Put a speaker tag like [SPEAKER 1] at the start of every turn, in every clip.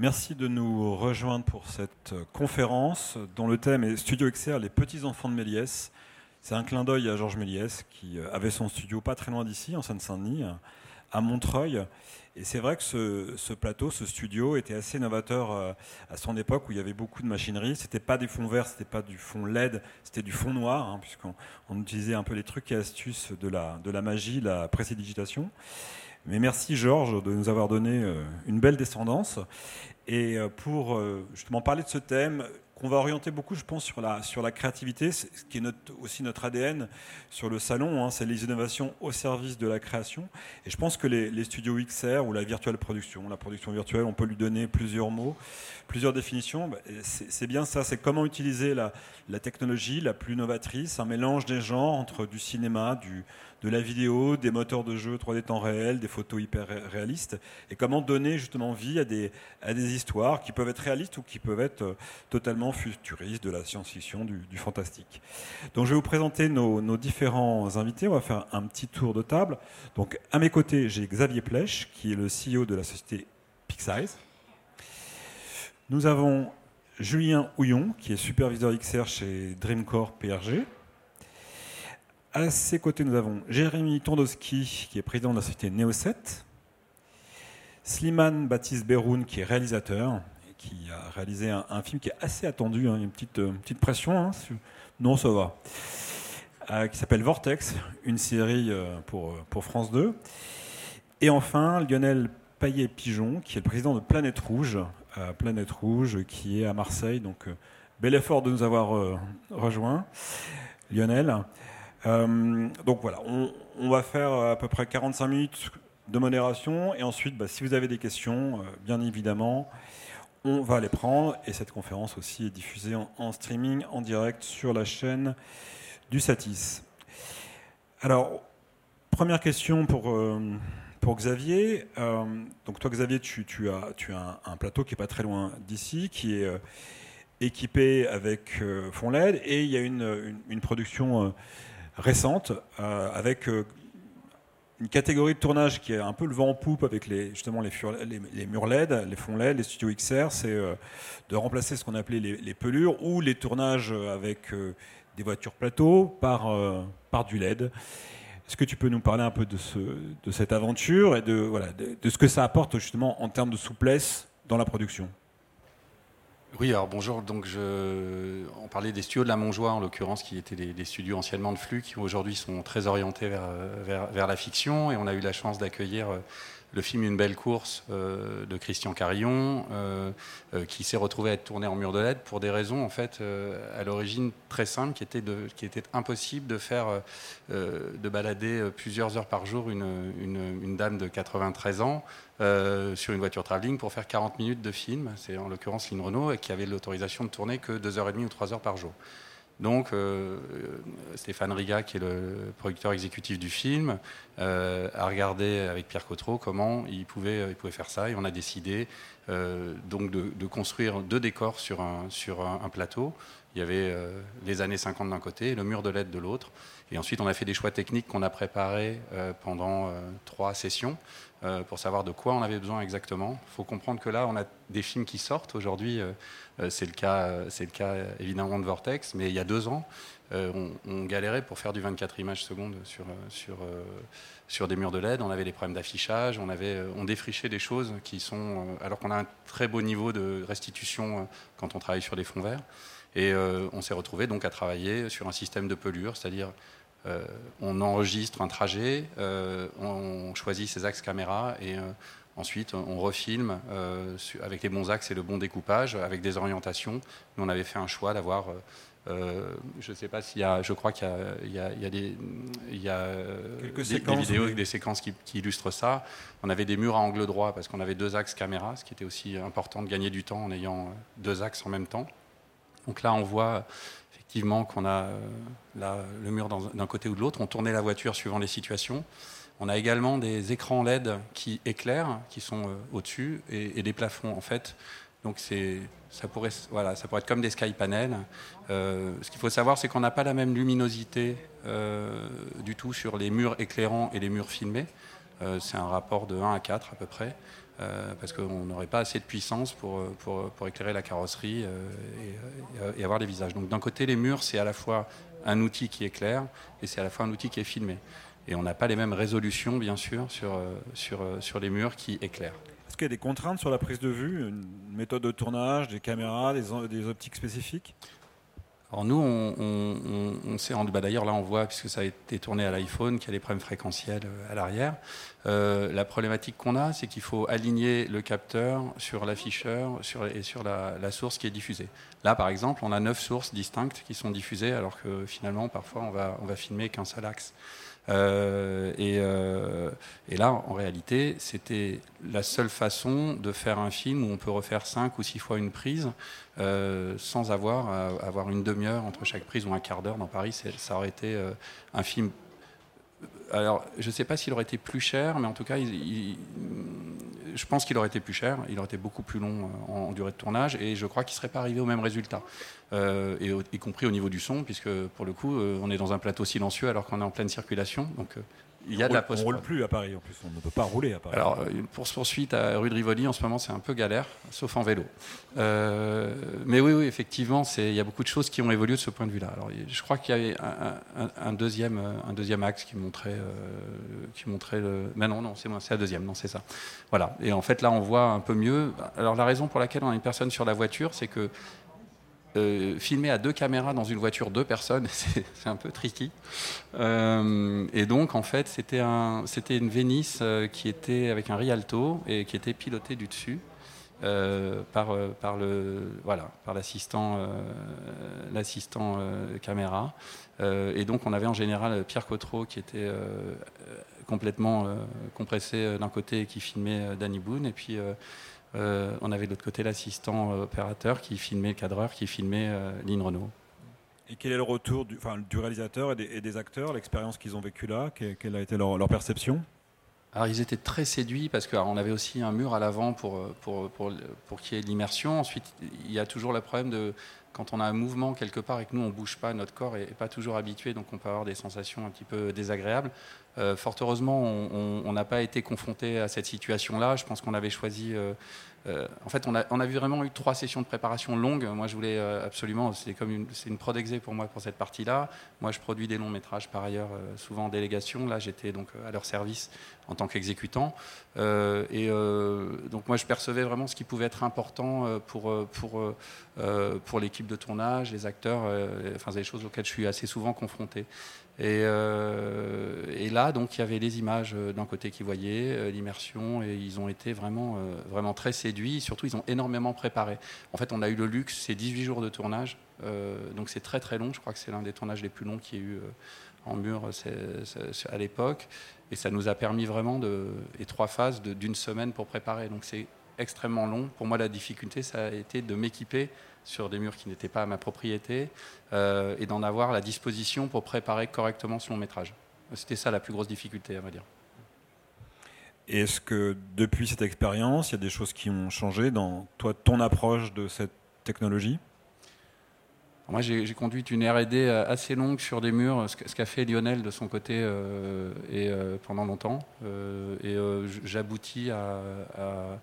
[SPEAKER 1] Merci de nous rejoindre pour cette conférence dont le thème est Studio XR, les petits enfants de Méliès. C'est un clin d'œil à Georges Méliès qui avait son studio pas très loin d'ici, en Seine-Saint-Denis, à Montreuil. Et c'est vrai que ce, plateau, ce studio était assez novateur euh, à son époque où il y avait beaucoup de machinerie. C'était pas des fonds verts, c'était pas du fond LED, c'était du fond noir, hein, puisqu'on utilisait un peu les trucs et astuces de la, de la magie, la précédigitation. Mais merci Georges de nous avoir donné euh, une belle descendance. Et euh, pour euh, justement parler de ce thème, qu'on va orienter beaucoup, je pense, sur la, sur la créativité, ce qui est aussi notre ADN sur le salon, hein, c'est les innovations au service de la création. Et je pense que les, studios XR ou la virtuelle production, la production virtuelle, on peut lui donner plusieurs mots, plusieurs définitions. Bah, c'est bien ça, c'est comment utiliser la, la technologie la plus novatrice, un mélange des genres entre du cinéma, du, de la vidéo, des moteurs de jeu 3D temps réel, des photos hyper réalistes, et comment donner justement vie à des, à des histoires qui peuvent être réalistes ou qui peuvent être euh, totalement futuristes, de la science-fiction, du, fantastique. Donc je vais vous présenter nos, différents invités, on va faire un petit tour de table. Donc à mes côtés, j'ai Xavier Plèche, qui est le CEO de la société Pixize. Nous avons Julien Houillon, qui est superviseur XR chez Dreamcore PRG. À ses côtés, nous avons Jérémy Tondowski, qui est président de la société Neo7. Slimane Baptiste Beroun, qui est réalisateur, et qui a réalisé un, film qui est assez attendu, hein, une petite, euh, petite pression, hein, non ça va, euh, qui s'appelle Vortex, une série euh, pour, pour France 2. Et enfin, Lionel Paillet-Pigeon, qui est le président de Planète Rouge, Planète Rouge, qui est à Marseille. Donc, bel effort de nous avoir rejoints, Lionel. Euh, donc voilà, on, va faire à peu près 45 minutes de modération et ensuite, bah, si vous avez des questions, euh, bien évidemment, on va les prendre. Et cette conférence aussi est diffusée en, streaming, en direct sur la chaîne du Satis. Alors, première question pour, euh, pour Xavier. donc toi, Xavier, tu, tu as, tu as un, plateau qui est pas très loin d'ici, qui est équipé avec fond LED, et il y a une, une production récente, euh, avec euh, une catégorie de tournage qui est un peu le vent en poupe avec les, justement les, murs LED, les fonds LED, les studios XR, c'est euh, de remplacer ce qu'on appelait les, pelures ou les tournages avec des voitures plateaux par, par du LED. Est-ce que tu peux nous parler un peu de, ce, de cette aventure et de, de, ce que ça apporte justement en termes de souplesse dans la production?
[SPEAKER 2] Oui, alors bonjour. Donc, je... on parlait des studios de la Montjoie, en l'occurrence, qui étaient des, studios anciennement de flux, qui aujourd'hui sont très orientés vers, la fiction. Et on a eu la chance d'accueillir euh, le film Une belle course euh, de Christian Carillon, euh, euh, qui s'est retrouvé à être tourné en mur de LED pour des raisons en fait à l'origine très simples, qui était, de, impossible de faire, de balader plusieurs heures par jour une, dame de 93 ans sur une voiture travelling pour faire 40 minutes de film. C'est en l'occurrence Lynn Renault qui avait l'autorisation de tourner que 2h30 ou 3 heures par jour. Donc euh, Stéphane Riga, qui est le producteur exécutif du film, euh, a regardé avec Pierre Cotreau comment il pouvait, faire ça et on a décidé euh, de, construire deux décors sur un, plateau. Il y avait les années 50 d'un côté et le mur de LED de l'autre. Et ensuite, on a fait des choix techniques qu'on a préparés pendant trois sessions. Euh, pour savoir de quoi on avait besoin exactement. Il faut comprendre que là, on a des films qui sortent. Aujourd'hui, euh, euh, c'est le, cas, c'est le cas évidemment de Vortex, mais il y a deux ans, on, galérait pour faire du 24 images secondes sur, sur, sur des murs de LED. On avait des problèmes d'affichage, on, avait, on défrichait des choses qui sont. alors qu'on a un très beau niveau de restitution quand on travaille sur des fonds verts. Et on s'est retrouvé donc à travailler sur un système de pelure, c'est-à-dire euh, on enregistre un trajet, euh, on choisit ses axes caméra et euh, ensuite on refilme avec les bons axes et le bon découpage, avec des orientations. Nous, on avait fait un choix d'avoir je ne sais pas s'il y a, je crois qu'il y, a, des, vidéos, des séquences qui, qui, illustrent ça. On avait des murs à angle droit parce qu'on avait deux axes caméra, ce qui était aussi important de gagner du temps en ayant deux axes en même temps. Donc là, on voit effectivement qu'on a euh, le mur d'un côté ou de l'autre. On tournait la voiture suivant les situations. On a également des écrans LED qui éclairent, qui sont euh, au-dessus, et, des plafonds en fait. Donc ça pourrait, être comme des sky panels. Euh, ce qu'il faut savoir, c'est qu'on n'a pas la même luminosité du tout sur les murs éclairants et les murs filmés. c'est un rapport de 1 à 4 à peu près. Parce qu'on n'aurait pas assez de puissance pour, pour, pour éclairer la carrosserie et, avoir des visages. Donc d'un côté, les murs, c'est à la fois un outil qui éclaire et c'est à la fois un outil qui est filmé. Et on n'a pas les mêmes résolutions, bien sûr, sur, les murs qui éclairent.
[SPEAKER 1] Est-ce qu'il y a des contraintes sur la prise de vue, une méthode de tournage, des caméras, des optiques spécifiques?
[SPEAKER 2] Alors nous, on, on, sait, bah d'ailleurs là on voit, puisque ça a été tourné à l'iPhone, qu'il y a des problèmes fréquentiels euh, à l'arrière. Euh, la problématique qu'on a, c'est qu'il faut aligner le capteur sur l'afficheur sur, et sur la, source qui est diffusée. Là par exemple, on a neuf sources distinctes qui sont diffusées, alors que finalement parfois on va, on va filmer qu'un seul axe. Euh, euh, et, là, en réalité, c'était la seule façon de faire un film où on peut refaire cinq ou six fois une prise euh, sans avoir à avoir une demi-heure entre chaque prise ou un quart d'heure. Dans Paris, ça aurait été un film alors, je ne sais pas s'il aurait été plus cher, mais en tout cas, je pense qu'il aurait été plus cher. Il aurait été beaucoup plus long euh, en, durée de tournage, et je crois qu'il ne serait pas arrivé au même résultat, euh, y compris au niveau du son, puisque pour le coup, euh, on est dans un plateau silencieux alors qu'on est en pleine circulation. Donc,
[SPEAKER 1] il y a de la post On roule plus à Paris en plus, on ne peut pas rouler à Paris.
[SPEAKER 2] Alors, une poursuite à rue de Rivoli en ce moment, c'est un peu galère, sauf en vélo. Euh, mais oui, oui, effectivement, il y a beaucoup de choses qui ont évolué de ce point de vue-là. Alors, je crois qu'il y avait un, deuxième, un deuxième axe qui montrait, euh, qui montrait le. Mais non, non, c'est c'est la deuxième, non, c'est ça. Voilà. Et en fait, là, on voit un peu mieux. Alors, la raison pour laquelle on a une personne sur la voiture, c'est que euh, filmer à deux caméras dans une voiture deux personnes, c'est un peu tricky. Euh, et donc, en fait, c'était un, une Vénice euh, qui était avec un Rialto et qui était pilotée du dessus. par, par le voilà par l'assistant l'assistant caméra et donc on avait en général Pierre Cotreau qui était complètement compressé d'un côté et qui filmait Danny Boone et puis euh, on avait de l'autre côté l'assistant euh, opérateur qui filmait le cadreur, qui filmait euh, Lynn Renault.
[SPEAKER 1] Et quel est le retour du, du réalisateur et des, acteurs, l'expérience qu'ils ont vécue là? Quelle a été leur, perception?
[SPEAKER 2] Alors ils étaient très séduits parce qu'on avait aussi un mur à l'avant pour, pour, pour, pour qu'il y ait l'immersion. Ensuite, il y a toujours le problème de quand on a un mouvement quelque part et que nous on bouge pas, notre corps n'est pas toujours habitué, donc on peut avoir des sensations un petit peu désagréables. Euh, fort heureusement, on n'a pas été confronté à cette situation-là. Je pense qu'on avait choisi. Euh, euh, en fait, on a, vraiment eu trois sessions de préparation longues. Moi, je voulais absolument. C'est comme une, c'est une prod pour moi pour cette partie-là. Moi, je produis des longs métrages par ailleurs, souvent en délégation. Là, j'étais donc à leur service en tant qu'exécutant. et donc, moi, je percevais vraiment ce qui pouvait être important pour pour pour l'équipe de tournage, les acteurs. enfin, des choses auxquelles je suis assez souvent confronté. Euh, et, là, donc, il y avait les images euh, d'un côté qu'ils voyaient, euh, l'immersion, et ils ont été vraiment, vraiment très séduits. Surtout, ils ont énormément préparé. En fait, on a eu le luxe, c'est 18 jours de tournage, donc c'est très très long. Je crois que c'est l'un des tournages les plus longs qu'il y a eu en mur à l'époque. Et ça nous a permis vraiment, de, et trois phases d'une semaine pour préparer. Donc c'est extrêmement long. Pour moi, la difficulté, ça a été de m'équiper sur des murs qui n'étaient pas à ma propriété euh, et d'en avoir la disposition pour préparer correctement ce long métrage. C'était ça la plus grosse difficulté, à va dire.
[SPEAKER 1] Est-ce que depuis cette expérience, il y a des choses qui ont changé dans toi, ton approche de cette technologie?
[SPEAKER 2] Moi, j'ai conduit une R&D euh, assez longue sur des murs, ce qu'a fait Lionel de son côté euh, et pendant longtemps. et j'aboutis à,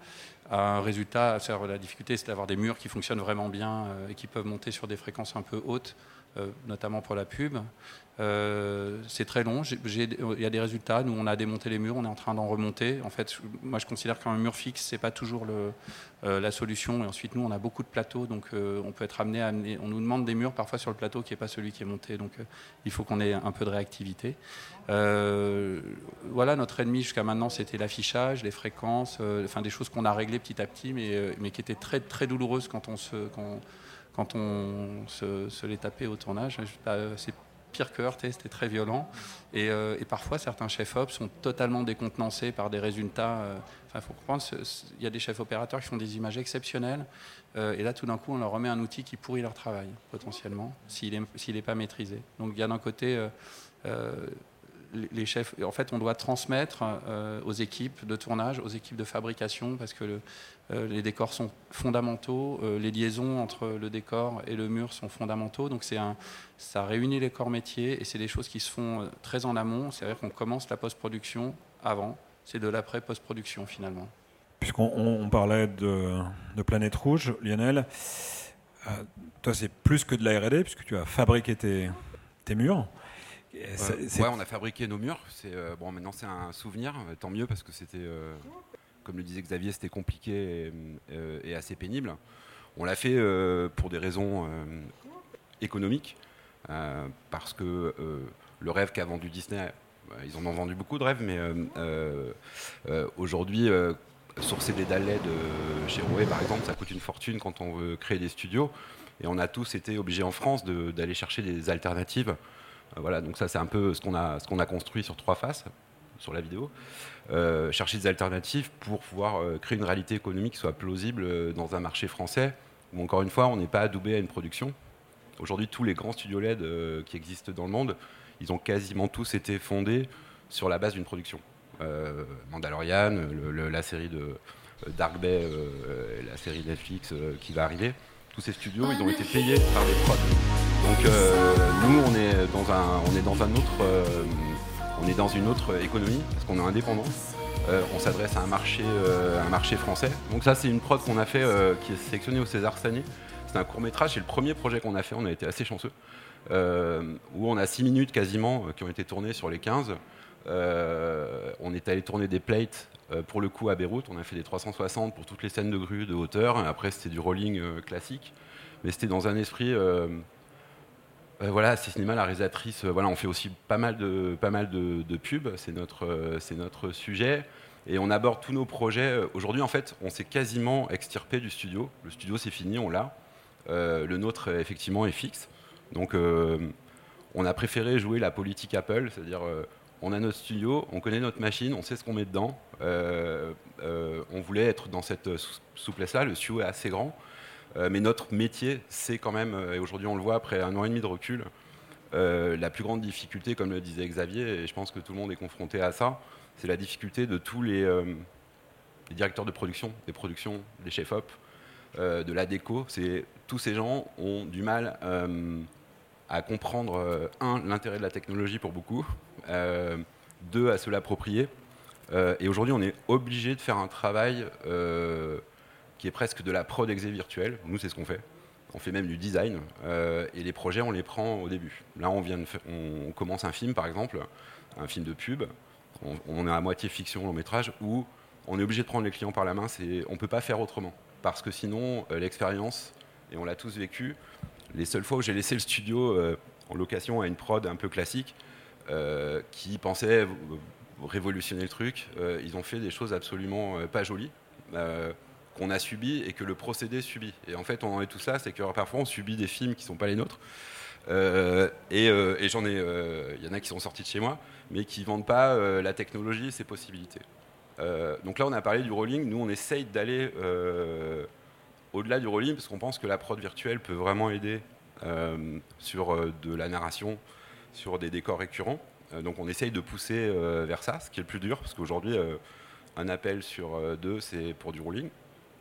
[SPEAKER 2] un résultat. La difficulté, c'est d'avoir des murs qui fonctionnent vraiment bien euh, et qui peuvent monter sur des fréquences un peu hautes, notamment pour la pub. Euh, c'est très long. Il y a des résultats. Nous, on a démonté les murs, on est en train d'en remonter. En fait, moi, je considère qu'un mur fixe, c'est pas toujours le, la solution. Et ensuite, nous, on a beaucoup de plateaux, donc on peut être amené à. On nous demande des murs parfois sur le plateau qui n'est pas celui qui est monté. Donc, il faut qu'on ait un peu de réactivité. Euh, voilà, notre ennemi jusqu'à maintenant, c'était l'affichage, les fréquences, euh, enfin des choses qu'on a réglées petit à petit, mais, euh, mais qui étaient très, très douloureuses quand on se, quand on se, les tapait au tournage. C'est pire que heurté, c'était très violent. Et, et, parfois, certains chefs-op sont totalement décontenancés par des résultats. Enfin, il faut comprendre, il y a des chefs opérateurs qui font des images exceptionnelles. et là, tout d'un coup, on leur remet un outil qui pourrit leur travail, potentiellement, s'il n'est pas maîtrisé. Donc, il y a d'un côté les chefs, en fait, on doit transmettre euh, aux équipes de tournage, aux équipes de fabrication, parce que euh, les décors sont fondamentaux, euh, les liaisons entre le décor et le mur sont fondamentaux. Donc, c'est un, ça réunit les corps métiers et c'est des choses qui se font très en amont. C'est-à-dire qu'on commence la post-production avant, c'est de l'après post-production finalement
[SPEAKER 1] puisqu'on parlait de, Planète Rouge, Lionel, toi c'est plus que de la R&D puisque tu as fabriqué tes, tes murs.
[SPEAKER 3] Ouais, on a fabriqué nos murs. C'est bon, maintenant c'est un souvenir, tant mieux parce que c'était, comme le disait Xavier, c'était compliqué et, assez pénible. On l'a fait pour des raisons économiques, parce que le rêve qu'a vendu Disney bah, ils en ont vendu beaucoup de rêves, mais euh, euh, euh, aujourd'hui, sourcer des dalles de chez Rouet, par exemple, ça coûte une fortune quand on veut créer des studios. Et on a tous été obligés en France d'aller chercher des alternatives. Voilà, donc ça, c'est un peu ce qu'on a, ce qu'on a construit sur trois faces, sur la vidéo. chercher des alternatives pour pouvoir créer une réalité économique qui soit plausible dans un marché français où, encore une fois, on n'est pas adoubé à une production. Aujourd'hui, tous les grands studios LED qui existent dans le monde ils ont quasiment tous été fondés sur la base d'une production. Euh, Mandalorian, la série de euh, Dark Bay, euh, la série Netflix qui va arriver, tous ces studios, ils ont été payés par des prods. Donc nous, on est dans une autre économie parce qu'on est indépendant. on s'adresse à un marché, un marché français. Donc ça, c'est une prod qu'on a fait, qui est sélectionnée au César cette année. C'est un court métrage, c'est le premier projet qu'on a fait. On a été assez chanceux. Euh, où on a 6 minutes quasiment euh, qui ont été tournées sur les 15. Euh, on est allé tourner des plates pour le coup à Beyrouth. On a fait des 360 pour toutes les scènes de grue de hauteur. Après, c'était du rolling classique. Mais c'était dans un esprit. Voilà, c'est cinéma, la réalisatrice. voilà, on fait aussi pas mal de, pas mal de, pubs. C'est notre, c'est notre sujet. Et on aborde tous nos projets. Aujourd'hui, en fait, on s'est quasiment extirpé du studio. Le studio, c'est fini, on l'a. le nôtre, effectivement, est fixe. Donc euh, on a préféré jouer la politique Apple, c'est-à-dire euh, on a notre studio, on connaît notre machine, on sait ce qu'on met dedans. Euh, on voulait être dans cette souplesse-là, le studio est assez grand. Mais notre métier, c'est quand même, et aujourd'hui on le voit après un an et demi de recul, la plus grande difficulté, comme le disait Xavier, et je pense que tout le monde est confronté à ça, c'est la difficulté de tous les, directeurs de production, des productions, des chefs-op, de la déco. C'est tous ces gens ont du mal à comprendre, euh, un, l'intérêt de la technologie pour beaucoup, euh, deux, à se l'approprier. Euh, et aujourd'hui, on est obligé de faire un travail qui est presque de la prod exé virtuelle. Nous, c'est ce qu'on fait. On fait même du design. et les projets, on les prend au début. Là, on, vient de on, commence un film, par exemple, un film de pub. On, est à moitié fiction, long métrage, où on est obligé de prendre les clients par la main. On ne peut pas faire autrement. Parce que sinon, l'expérience, et on l'a tous vécu, les seules fois où j'ai laissé le studio euh, en location à une prod un peu classique, euh, qui pensait révolutionner le truc, euh, ils ont fait des choses absolument pas jolies qu'on a subi et que le procédé subit. Et en fait, on en est tout ça, c'est que parfois on subit des films qui ne sont pas les nôtres. et, j'en ai, il y en a qui sont sortis de chez moi, mais qui ne vendent pas la technologie et ses possibilités. donc là, on a parlé du rolling. Nous, on essaye d'aller au-delà du rolling, parce qu'on pense que la prod virtuelle peut vraiment aider euh, sur euh, de la narration, sur des décors récurrents. Euh, donc on essaye de pousser vers ça, ce qui est le plus dur, parce qu'aujourd'hui, un appel sur deux, c'est pour du rolling.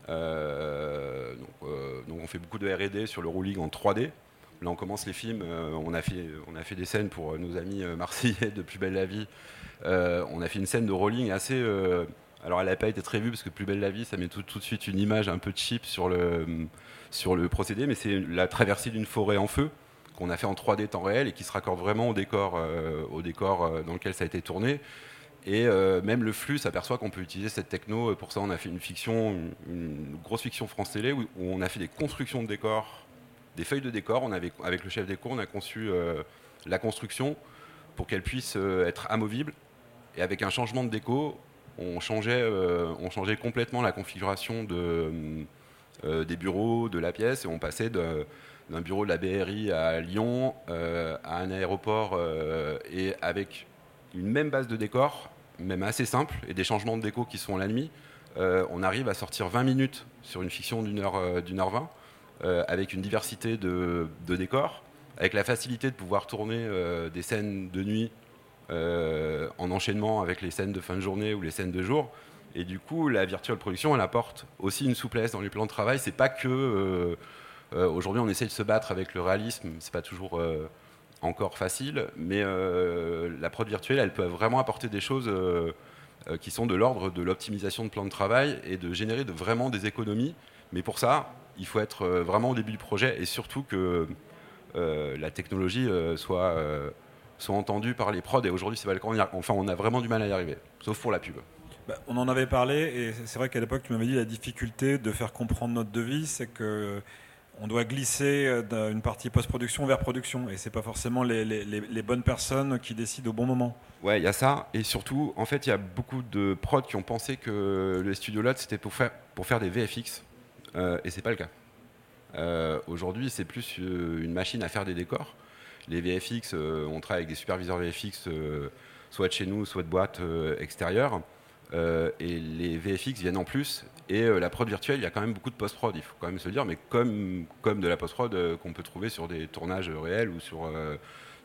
[SPEAKER 3] Donc, on fait beaucoup de R&D sur le rolling en 3D. Là, on commence les films. on, a fait, on a fait des scènes pour nos amis marseillais de Plus belle la vie. on a fait une scène de rolling assez alors elle n'a pas été très vue parce que Plus belle la vie, ça met tout, de suite une image un peu cheap sur le, sur le procédé, mais c'est la traversée d'une forêt en feu qu'on a fait en 3D temps réel et qui se raccorde vraiment au décor, euh, au décor euh, dans lequel ça a été tourné. Et euh, même le flux s'aperçoit qu'on peut utiliser cette techno. Pour ça, on a fait une fiction, une, grosse fiction France Télé où, on a fait des constructions de décors, des feuilles de décor. On avait, avec le chef déco, on a conçu la construction pour qu'elle puisse être amovible. Et avec un changement de déco, on changeait, euh, complètement la configuration de, euh, des bureaux, de la pièce, et on passait d'un bureau de la BRI à Lyon, euh, à un aéroport, et avec une même base de décor, même assez simple, et des changements de déco qui sont la nuit, on arrive à sortir 20 minutes sur une fiction d'une heure, d'une heure 20, avec une diversité de, de, décors, avec la facilité de pouvoir tourner des scènes de nuit euh, en enchaînement avec les scènes de fin de journée ou les scènes de jour. Et du coup, la virtual production, elle apporte aussi une souplesse dans les plans de travail. C'est pas que euh, euh, aujourd'hui on essaie de se battre avec le réalisme, c'est pas toujours encore facile, mais la prod virtuelle, elle peut vraiment apporter des choses qui sont de l'ordre de l'optimisation de plan de travail et de générer vraiment des économies. Mais pour ça, il faut être vraiment au début du projet et surtout que la technologie soit, soit entendue par les prods. Et aujourd'hui, c'est pas le cas. Enfin, on a vraiment du mal à y arriver, sauf pour la pub.
[SPEAKER 1] Bah, on en avait parlé et c'est vrai qu'à l'époque, tu m'avais dit la difficulté de faire comprendre notre devis, c'est que on doit glisser euh, d'une partie post-production vers production et c'est pas forcément les, bonnes personnes qui décident au bon moment.
[SPEAKER 3] Ouais, il y a ça et surtout, en fait, il y a beaucoup de prods qui ont pensé que le studio lot c'était pour faire, pour faire des VFX euh, et c'est pas le cas. Euh, aujourd'hui, c'est plus une machine à faire des décors. Les VFX, on travaille avec des superviseurs VFX, soit de chez nous, soit de boîtes extérieures. Et les VFX viennent en plus et euh, la prod virtuelle, il y a quand même beaucoup de post-prod, il faut quand même se le dire, mais comme, comme de la post-prod euh, qu'on peut trouver sur des tournages réels ou sur euh,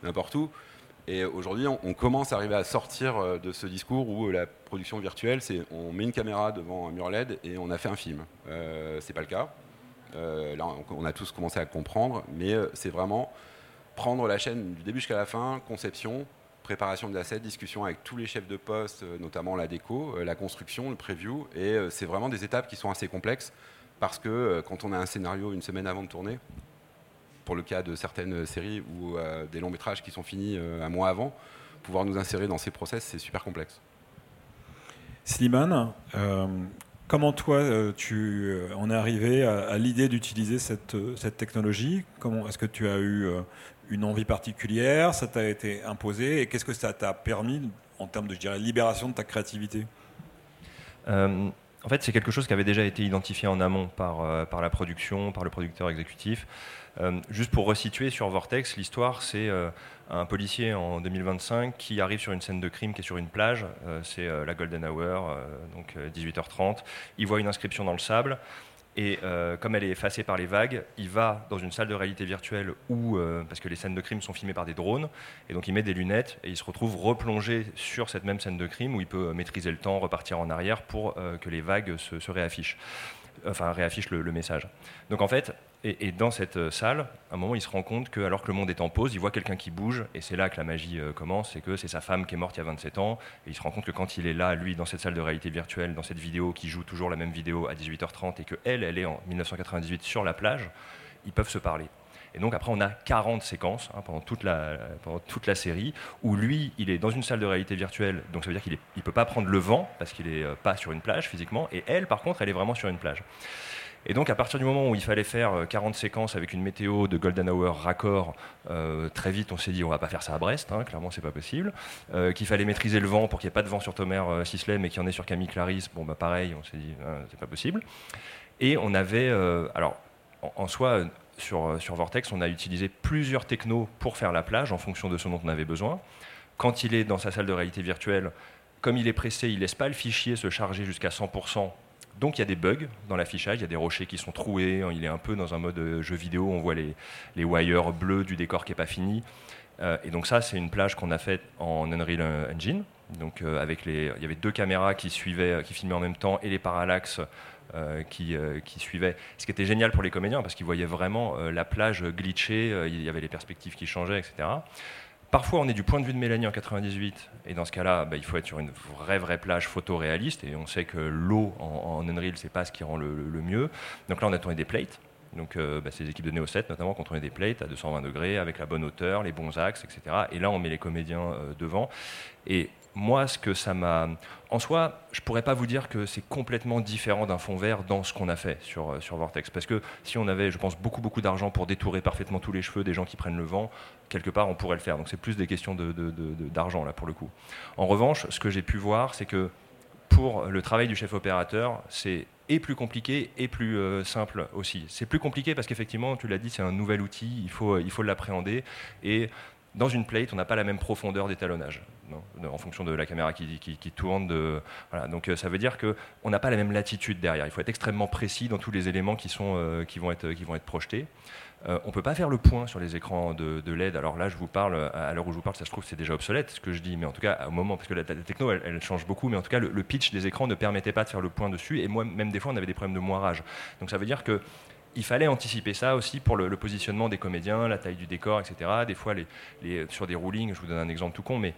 [SPEAKER 3] n'importe où. Et aujourd'hui, on, commence à arriver à sortir de ce discours où la production virtuelle, c'est on met une caméra devant un mur LED et on a fait un film. Euh, c'est pas le cas. là, on, a tous commencé à comprendre, mais c'est vraiment prendre la chaîne du début jusqu'à la fin, conception, préparation de l'assets, discussion avec tous les chefs de poste, euh, notamment la déco, euh, la construction, le preview. Et euh, c'est vraiment des étapes qui sont assez complexes parce que quand on a un scénario une semaine avant de tourner, pour le cas de certaines séries ou des longs métrages qui sont finis un mois avant, pouvoir nous insérer dans ces process, c'est super complexe.
[SPEAKER 1] Slimane, comment toi, tu en es arrivé à, l'idée d'utiliser cette, cette technologie? Est-ce que tu as eu une envie particulière Ça t'a été imposé Et qu'est-ce que ça t'a permis en termes de je dirais, libération de ta créativité?
[SPEAKER 4] Euh, En fait, c'est quelque chose qui avait déjà été identifié en amont par, euh, par la production, par le producteur exécutif. Euh, juste pour resituer sur Vortex, l'histoire, c'est un policier en 2025 qui arrive sur une scène de crime qui est sur une plage. c'est la Golden Hour, donc 18h30. Il voit une inscription dans le sable. Et euh, comme elle est effacée par les vagues, il va dans une salle de réalité virtuelle où, euh, parce que les scènes de crime sont filmées par des drones, et donc il met des lunettes et il se retrouve replongé sur cette même scène de crime où il peut maîtriser le temps, repartir en arrière pour euh, que les vagues se réaffichent enfin réaffiche le, message. Donc en fait, et, dans cette salle, à un moment, il se rend compte que alors que le monde est en pause, il voit quelqu'un qui bouge, et c'est là que la magie euh, commence, c'est que c'est sa femme qui est morte il y a 27 ans, et il se rend compte que quand il est là, lui, dans cette salle de réalité virtuelle, dans cette vidéo, qui joue toujours la même vidéo à 18h30, et que elle, elle est en 1998 sur la plage, ils peuvent se parler. Et donc après, on a 40 séquences hein, pendant, toute la, pendant toute la série où lui, il est dans une salle de réalité virtuelle, donc ça veut dire qu'il ne peut pas prendre le vent parce qu'il n'est euh, pas sur une plage physiquement, et elle, par contre, elle est vraiment sur une plage. Et donc, à partir du moment où il fallait faire 40 euh, séquences avec une météo de Golden Hour raccord, euh, très vite, on s'est dit, on va pas faire ça à Brest, hein, clairement, c'est pas possible. qu'il fallait maîtriser le vent pour qu'il n'y ait pas de vent sur Tomer Sisley, mais qu'il y en ait sur Camille Clarisse, bon, bah pareil, on s'est dit, hein, c'est pas possible. Et on avait, alors, en, soi, euh, sur, Vortex, on a utilisé plusieurs technos pour faire la plage en fonction de ce dont on avait besoin. Quand il est dans sa salle de réalité virtuelle, comme il est pressé, il laisse pas le fichier se charger jusqu'à 100%. Donc il y a des bugs dans l'affichage, il y a des rochers qui sont troués, il est un peu dans un mode euh, jeu vidéo, on voit les, les wires bleus du décor qui n'est pas fini. Euh, et donc ça, c'est une plage qu'on a faite en Unreal Engine. Donc avec les, il y avait deux caméras qui suivaient, qui filmaient en même temps et les parallaxes euh, qui, euh, qui, suivait. Ce qui était génial pour les comédiens parce qu'ils voyaient vraiment euh, la plage glitcher, il y avait les perspectives qui changeaient, etc. Parfois, on est du point de vue de Mélanie en 98, et dans ce cas-là, bah, il faut être sur une vraie, vraie plage photoréaliste, et on sait que l'eau en, Unreal, c'est pas ce qui rend le, mieux. Donc là, on a tourné des plates. Donc, bah, ces équipes de Neo 7, notamment, qui ont tourné des plates à 220 degrés, avec la bonne hauteur, les bons axes, etc. Et là, on met les comédiens devant. Et moi, ce que ça m'a. En soi, je pourrais pas vous dire que c'est complètement différent d'un fond vert dans ce qu'on a fait sur, euh, sur Vortex. Parce que si on avait, je pense, beaucoup, beaucoup d'argent pour détourer parfaitement tous les cheveux des gens qui prennent le vent, quelque part, on pourrait le faire. Donc c'est plus des questions d'argent, de, là, pour le coup. En revanche, ce que j'ai pu voir, c'est que pour le travail du chef opérateur, c'est et plus compliqué et plus euh, simple aussi. C'est plus compliqué parce qu'effectivement, tu l'as dit, c'est un nouvel outil, il faut, il faut l'appréhender. Et dans une plate, on n'a pas la même profondeur d'étalonnage en fonction de la caméra qui, tourne. De, Donc euh, ça veut dire qu'on n'a pas la même latitude derrière. Il faut être extrêmement précis dans tous les éléments qui, sont, euh, qui, vont, être, qui vont être projetés. Euh, on ne peut pas faire le point sur les écrans de, LED. Alors là, je vous parle, à l'heure où je vous parle, ça se trouve, c'est déjà obsolète ce que je dis, mais en tout cas, au moment, parce que la, techno, elle, change beaucoup, mais en tout cas, le, le, pitch des écrans ne permettait pas de faire le point dessus. Et moi, même des fois, on avait des problèmes de moirage. Donc ça veut dire que il fallait anticiper ça aussi pour le, positionnement des comédiens, la taille du décor, etc. Des fois, les, sur des rulings, je vous donne un exemple tout con, mais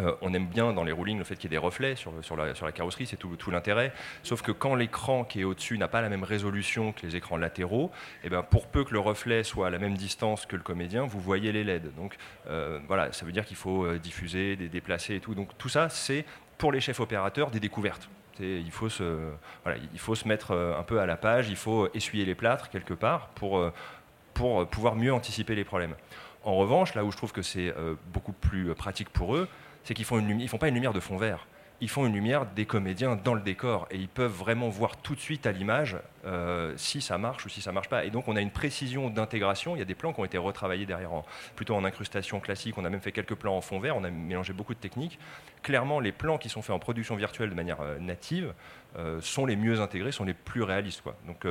[SPEAKER 4] Euh, on aime bien dans les rulings le fait qu'il y ait des reflets sur, la, carrosserie, c'est tout, l'intérêt. Sauf que quand l'écran qui est au-dessus n'a pas la même résolution que les écrans latéraux, et eh ben pour peu que le reflet soit à la même distance que le comédien, vous voyez les LED. Donc euh, voilà, ça veut dire qu'il faut euh, diffuser, déplacer et tout. Donc tout ça, c'est pour les chefs opérateurs des découvertes. Il faut, se, voilà, il faut se mettre un peu à la page, il faut essuyer les plâtres quelque part pour, pour pouvoir mieux anticiper les problèmes. En revanche, là où je trouve que c'est beaucoup plus pratique pour eux, c'est qu'ils font font pas une lumière de fond vert. Ils font une lumière des comédiens dans le décor et ils peuvent vraiment voir tout de suite à l'image euh, si ça marche ou si ça marche pas. Et donc on a une précision d'intégration. Il y a des plans qui ont été retravaillés derrière, plutôt en incrustation classique. On a même fait quelques plans en fond vert. On a mélangé beaucoup de techniques. Clairement, les plans qui sont faits en production virtuelle de manière euh, native euh, sont les mieux intégrés, sont les plus réalistes. Donc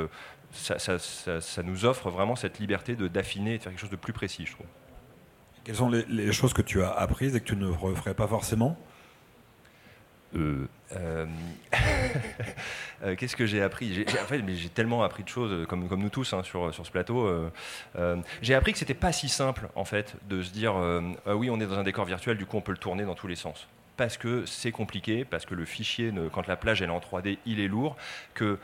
[SPEAKER 4] ça, ça, nous offre vraiment cette liberté d'affiner et de faire quelque chose de plus précis, je trouve.
[SPEAKER 1] Quelles sont les, choses que tu as apprises et que tu ne referais pas forcément
[SPEAKER 4] euh, euh, euh, Qu'est-ce que j'ai appris? J'ai, en fait, j'ai tellement appris de choses, comme, nous tous hein, sur, ce plateau. j'ai appris que c'était pas si simple, en fait, de se dire ah oui, on est dans un décor virtuel, du coup, on peut le tourner dans tous les sens. Parce que c'est compliqué, parce que le fichier, quand la plage est en 3D, il est lourd, que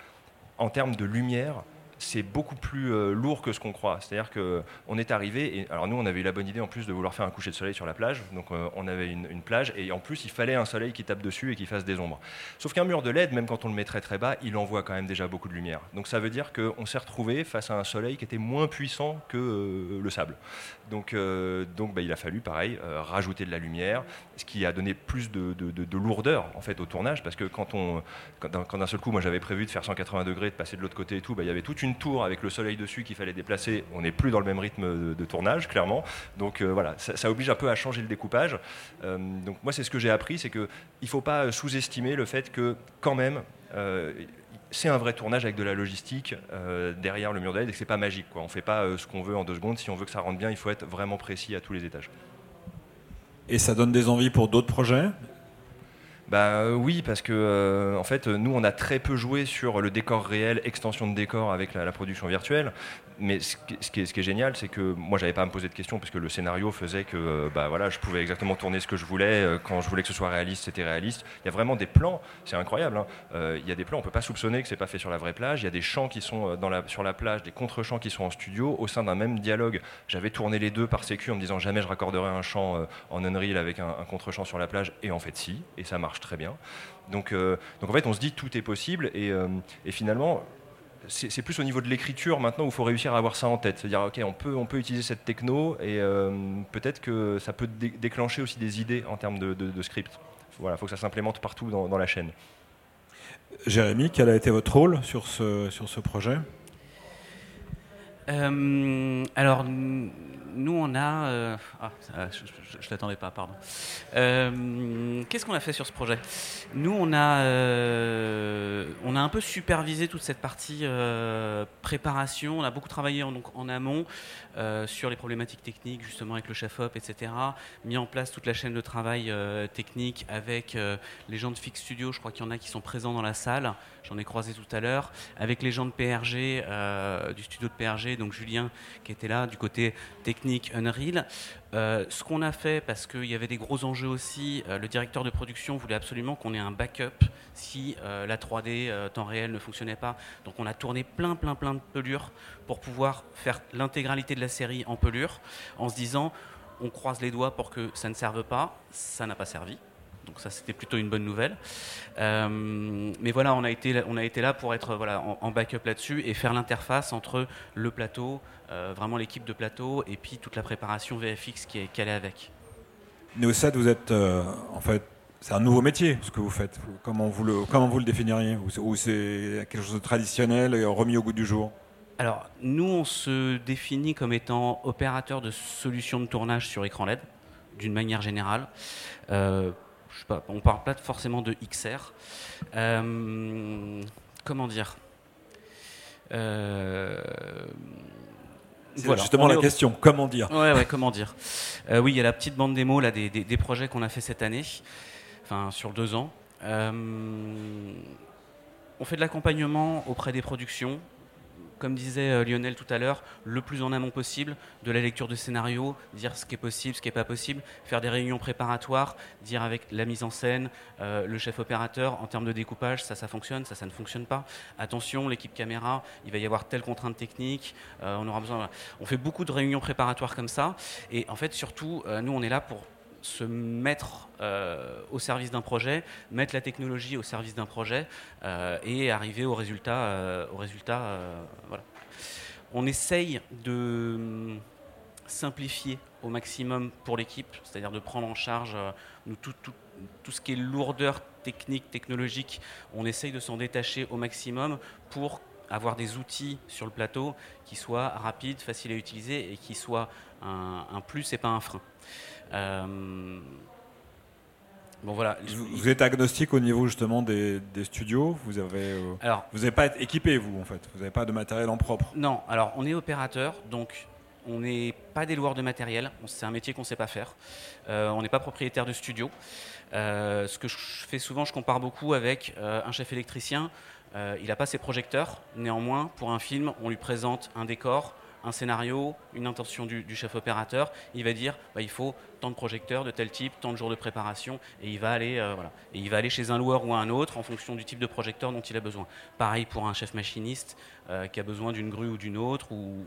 [SPEAKER 4] en termes de lumière, c'est beaucoup plus euh, lourd que ce qu'on croit. C'est-à-dire qu'on est arrivé, et alors nous on avait eu la bonne idée en plus de vouloir faire un coucher de soleil sur la plage, donc euh, on avait une, plage, et en plus il fallait un soleil qui tape dessus et qui fasse des ombres. Sauf qu'un mur de LED, même quand on le met très bas, il envoie quand même déjà beaucoup de lumière. Donc ça veut dire qu'on s'est retrouvé face à un soleil qui était moins puissant que euh, le sable. Donc, donc bah, il a fallu pareil rajouter de la lumière, ce qui a donné plus de, lourdeur en fait au tournage, parce que quand on, quand d'un seul coup moi j'avais prévu de faire 180 degrés, de passer de l'autre côté et tout, bah, il y avait toute une tour avec le soleil dessus qu'il fallait déplacer, on n'est plus dans le même rythme de, tournage, clairement. Donc euh, voilà, ça, oblige un peu à changer le découpage. Euh, donc moi, c'est ce que j'ai appris, c'est qu'il ne faut pas sous-estimer le fait que quand même, euh, c'est un vrai tournage avec de la logistique derrière le mur d'aide et que c'est pas magique. Quoi. On fait pas ce qu'on veut en deux secondes. Si on veut que ça rentre bien, il faut être vraiment précis à tous les étages.
[SPEAKER 1] Et ça donne des envies pour d'autres projets?
[SPEAKER 4] Bah euh, oui, parce que euh, en fait, nous, on a très peu joué sur le décor réel, extension de décor avec la, production virtuelle. Mais ce qui, est, ce qui est, génial, c'est que moi, j'avais pas à me poser de questions parce que le scénario faisait que euh, bah, voilà, je pouvais exactement tourner ce que je voulais. quand je voulais que ce soit réaliste, c'était réaliste. Il y a vraiment des plans, c'est incroyable. Hein. il y a des plans, on peut pas soupçonner que c'est pas fait sur la vraie plage. Il y a des chants qui sont dans la, sur la plage, des contre-chants qui sont en studio au sein d'un même dialogue. J'avais tourné les deux par sécu en me disant jamais je raccorderai un chant en Unreal avec un, un contre-chant sur la plage. Et en fait, si, et ça marche très bien. Donc, euh, donc en fait, on se dit tout est possible et, euh, et finalement, c'est plus au niveau de l'écriture maintenant où il faut réussir à avoir ça en tête. C'est-à-dire, ok, on peut, on peut utiliser cette techno et euh, peut-être que ça peut déclencher aussi des idées en termes de, de, script. Voilà, il faut que ça s'implémente partout dans, dans, la chaîne.
[SPEAKER 1] Jérémy, quel a été votre rôle sur ce, sur ce projet?
[SPEAKER 5] Alors, nous, on a. Euh, ah, je ne l'attendais pas, pardon. Euh, qu'est-ce qu'on a fait sur ce projet? Nous, on a, euh, on a un peu supervisé toute cette partie préparation. On a beaucoup travaillé en, donc, en amont sur les problématiques techniques, justement avec le chef-op, etc. Mis en place toute la chaîne de travail technique avec les gens de Fix Studio. Je crois qu'il y en a qui sont présents dans la salle. J'en ai croisé tout à l'heure. Avec les gens de PRG, du studio de PRG, donc Julien qui était là du côté technique Unreal. Euh, ce qu'on a fait, parce qu'il y avait des gros enjeux aussi, euh, le directeur de production voulait absolument qu'on ait un backup si euh, la 3D temps réel ne fonctionnait pas. Donc on a tourné plein, plein, plein de pelures pour pouvoir faire l'intégralité de la série en pelure, en se disant on croise les doigts pour que ça ne serve pas. Ça n'a pas servi. Donc ça, c'était plutôt une bonne nouvelle. mais voilà, on a été, on a été là pour être voilà, en backup là-dessus et faire l'interface entre le plateau, euh, vraiment l'équipe de plateau et puis toute la préparation VFX qui est calée avec.
[SPEAKER 1] Neosat, vous êtes euh, en fait, c'est un nouveau métier ce que vous faites. Comment vous le, comment vous le définiriez? Ou c'est quelque chose de traditionnel et remis au goût du jour?
[SPEAKER 5] Alors, nous, on se définit comme étant opérateur de solutions de tournage sur écran LED, d'une manière générale. Euh, je sais pas, on parle pas forcément de XR. comment dire?
[SPEAKER 1] C'est justement la question. Comment dire?
[SPEAKER 5] Ouais, comment dire? Euh, Oui, il y a la petite bande démo là, des, des, projets qu'on a fait cette année, enfin sur deux ans. Euh, on fait de l'accompagnement auprès des productions, comme disait euh, Lionel tout à l'heure, le plus en amont possible, de la lecture de scénario, dire ce qui est possible, ce qui n'est pas possible, faire des réunions préparatoires, dire avec la mise en scène, euh, le chef opérateur, en termes de découpage, ça, ça fonctionne, ça, ça ne fonctionne pas. Attention, l'équipe caméra, il va y avoir telle contrainte technique, euh, on aura besoin. On fait beaucoup de réunions préparatoires comme ça, et en fait, surtout, nous, on est là pour se mettre euh, au service d'un projet, mettre la technologie au service d'un projet euh, et arriver au résultat. Euh. On essaye de hum, simplifier au maximum pour l'équipe, c'est-à-dire de prendre en charge tout, ce qui est lourdeur technique, technologique. On essaye de s'en détacher au maximum pour avoir des outils sur le plateau qui soient rapides, faciles à utiliser et qui soient un plus et pas un frein.
[SPEAKER 1] Euh, bon voilà. Vous, êtes agnostique au niveau justement des, studios. Vous avez, euh, alors, vous n'avez pas être équipé vous en fait. Vous n'avez pas de matériel en propre.
[SPEAKER 5] Non. Alors on est opérateur, donc on n'est pas des loueurs de matériel. C'est un métier qu'on ne sait pas faire. Euh, on n'est pas propriétaire de studio. ce que je fais souvent, je compare beaucoup avec un chef électricien. il n'a pas ses projecteurs. Néanmoins, pour un film, on lui présente un décor, un scénario, une intention du, chef opérateur, il va dire bah, il faut tant de projecteurs de tel type, tant de jours de préparation, et il va aller, euh, et il va aller chez un loueur ou un autre en fonction du type de projecteur dont il a besoin. Pareil pour un chef machiniste euh, qui a besoin d'une grue ou d'une autre, ou,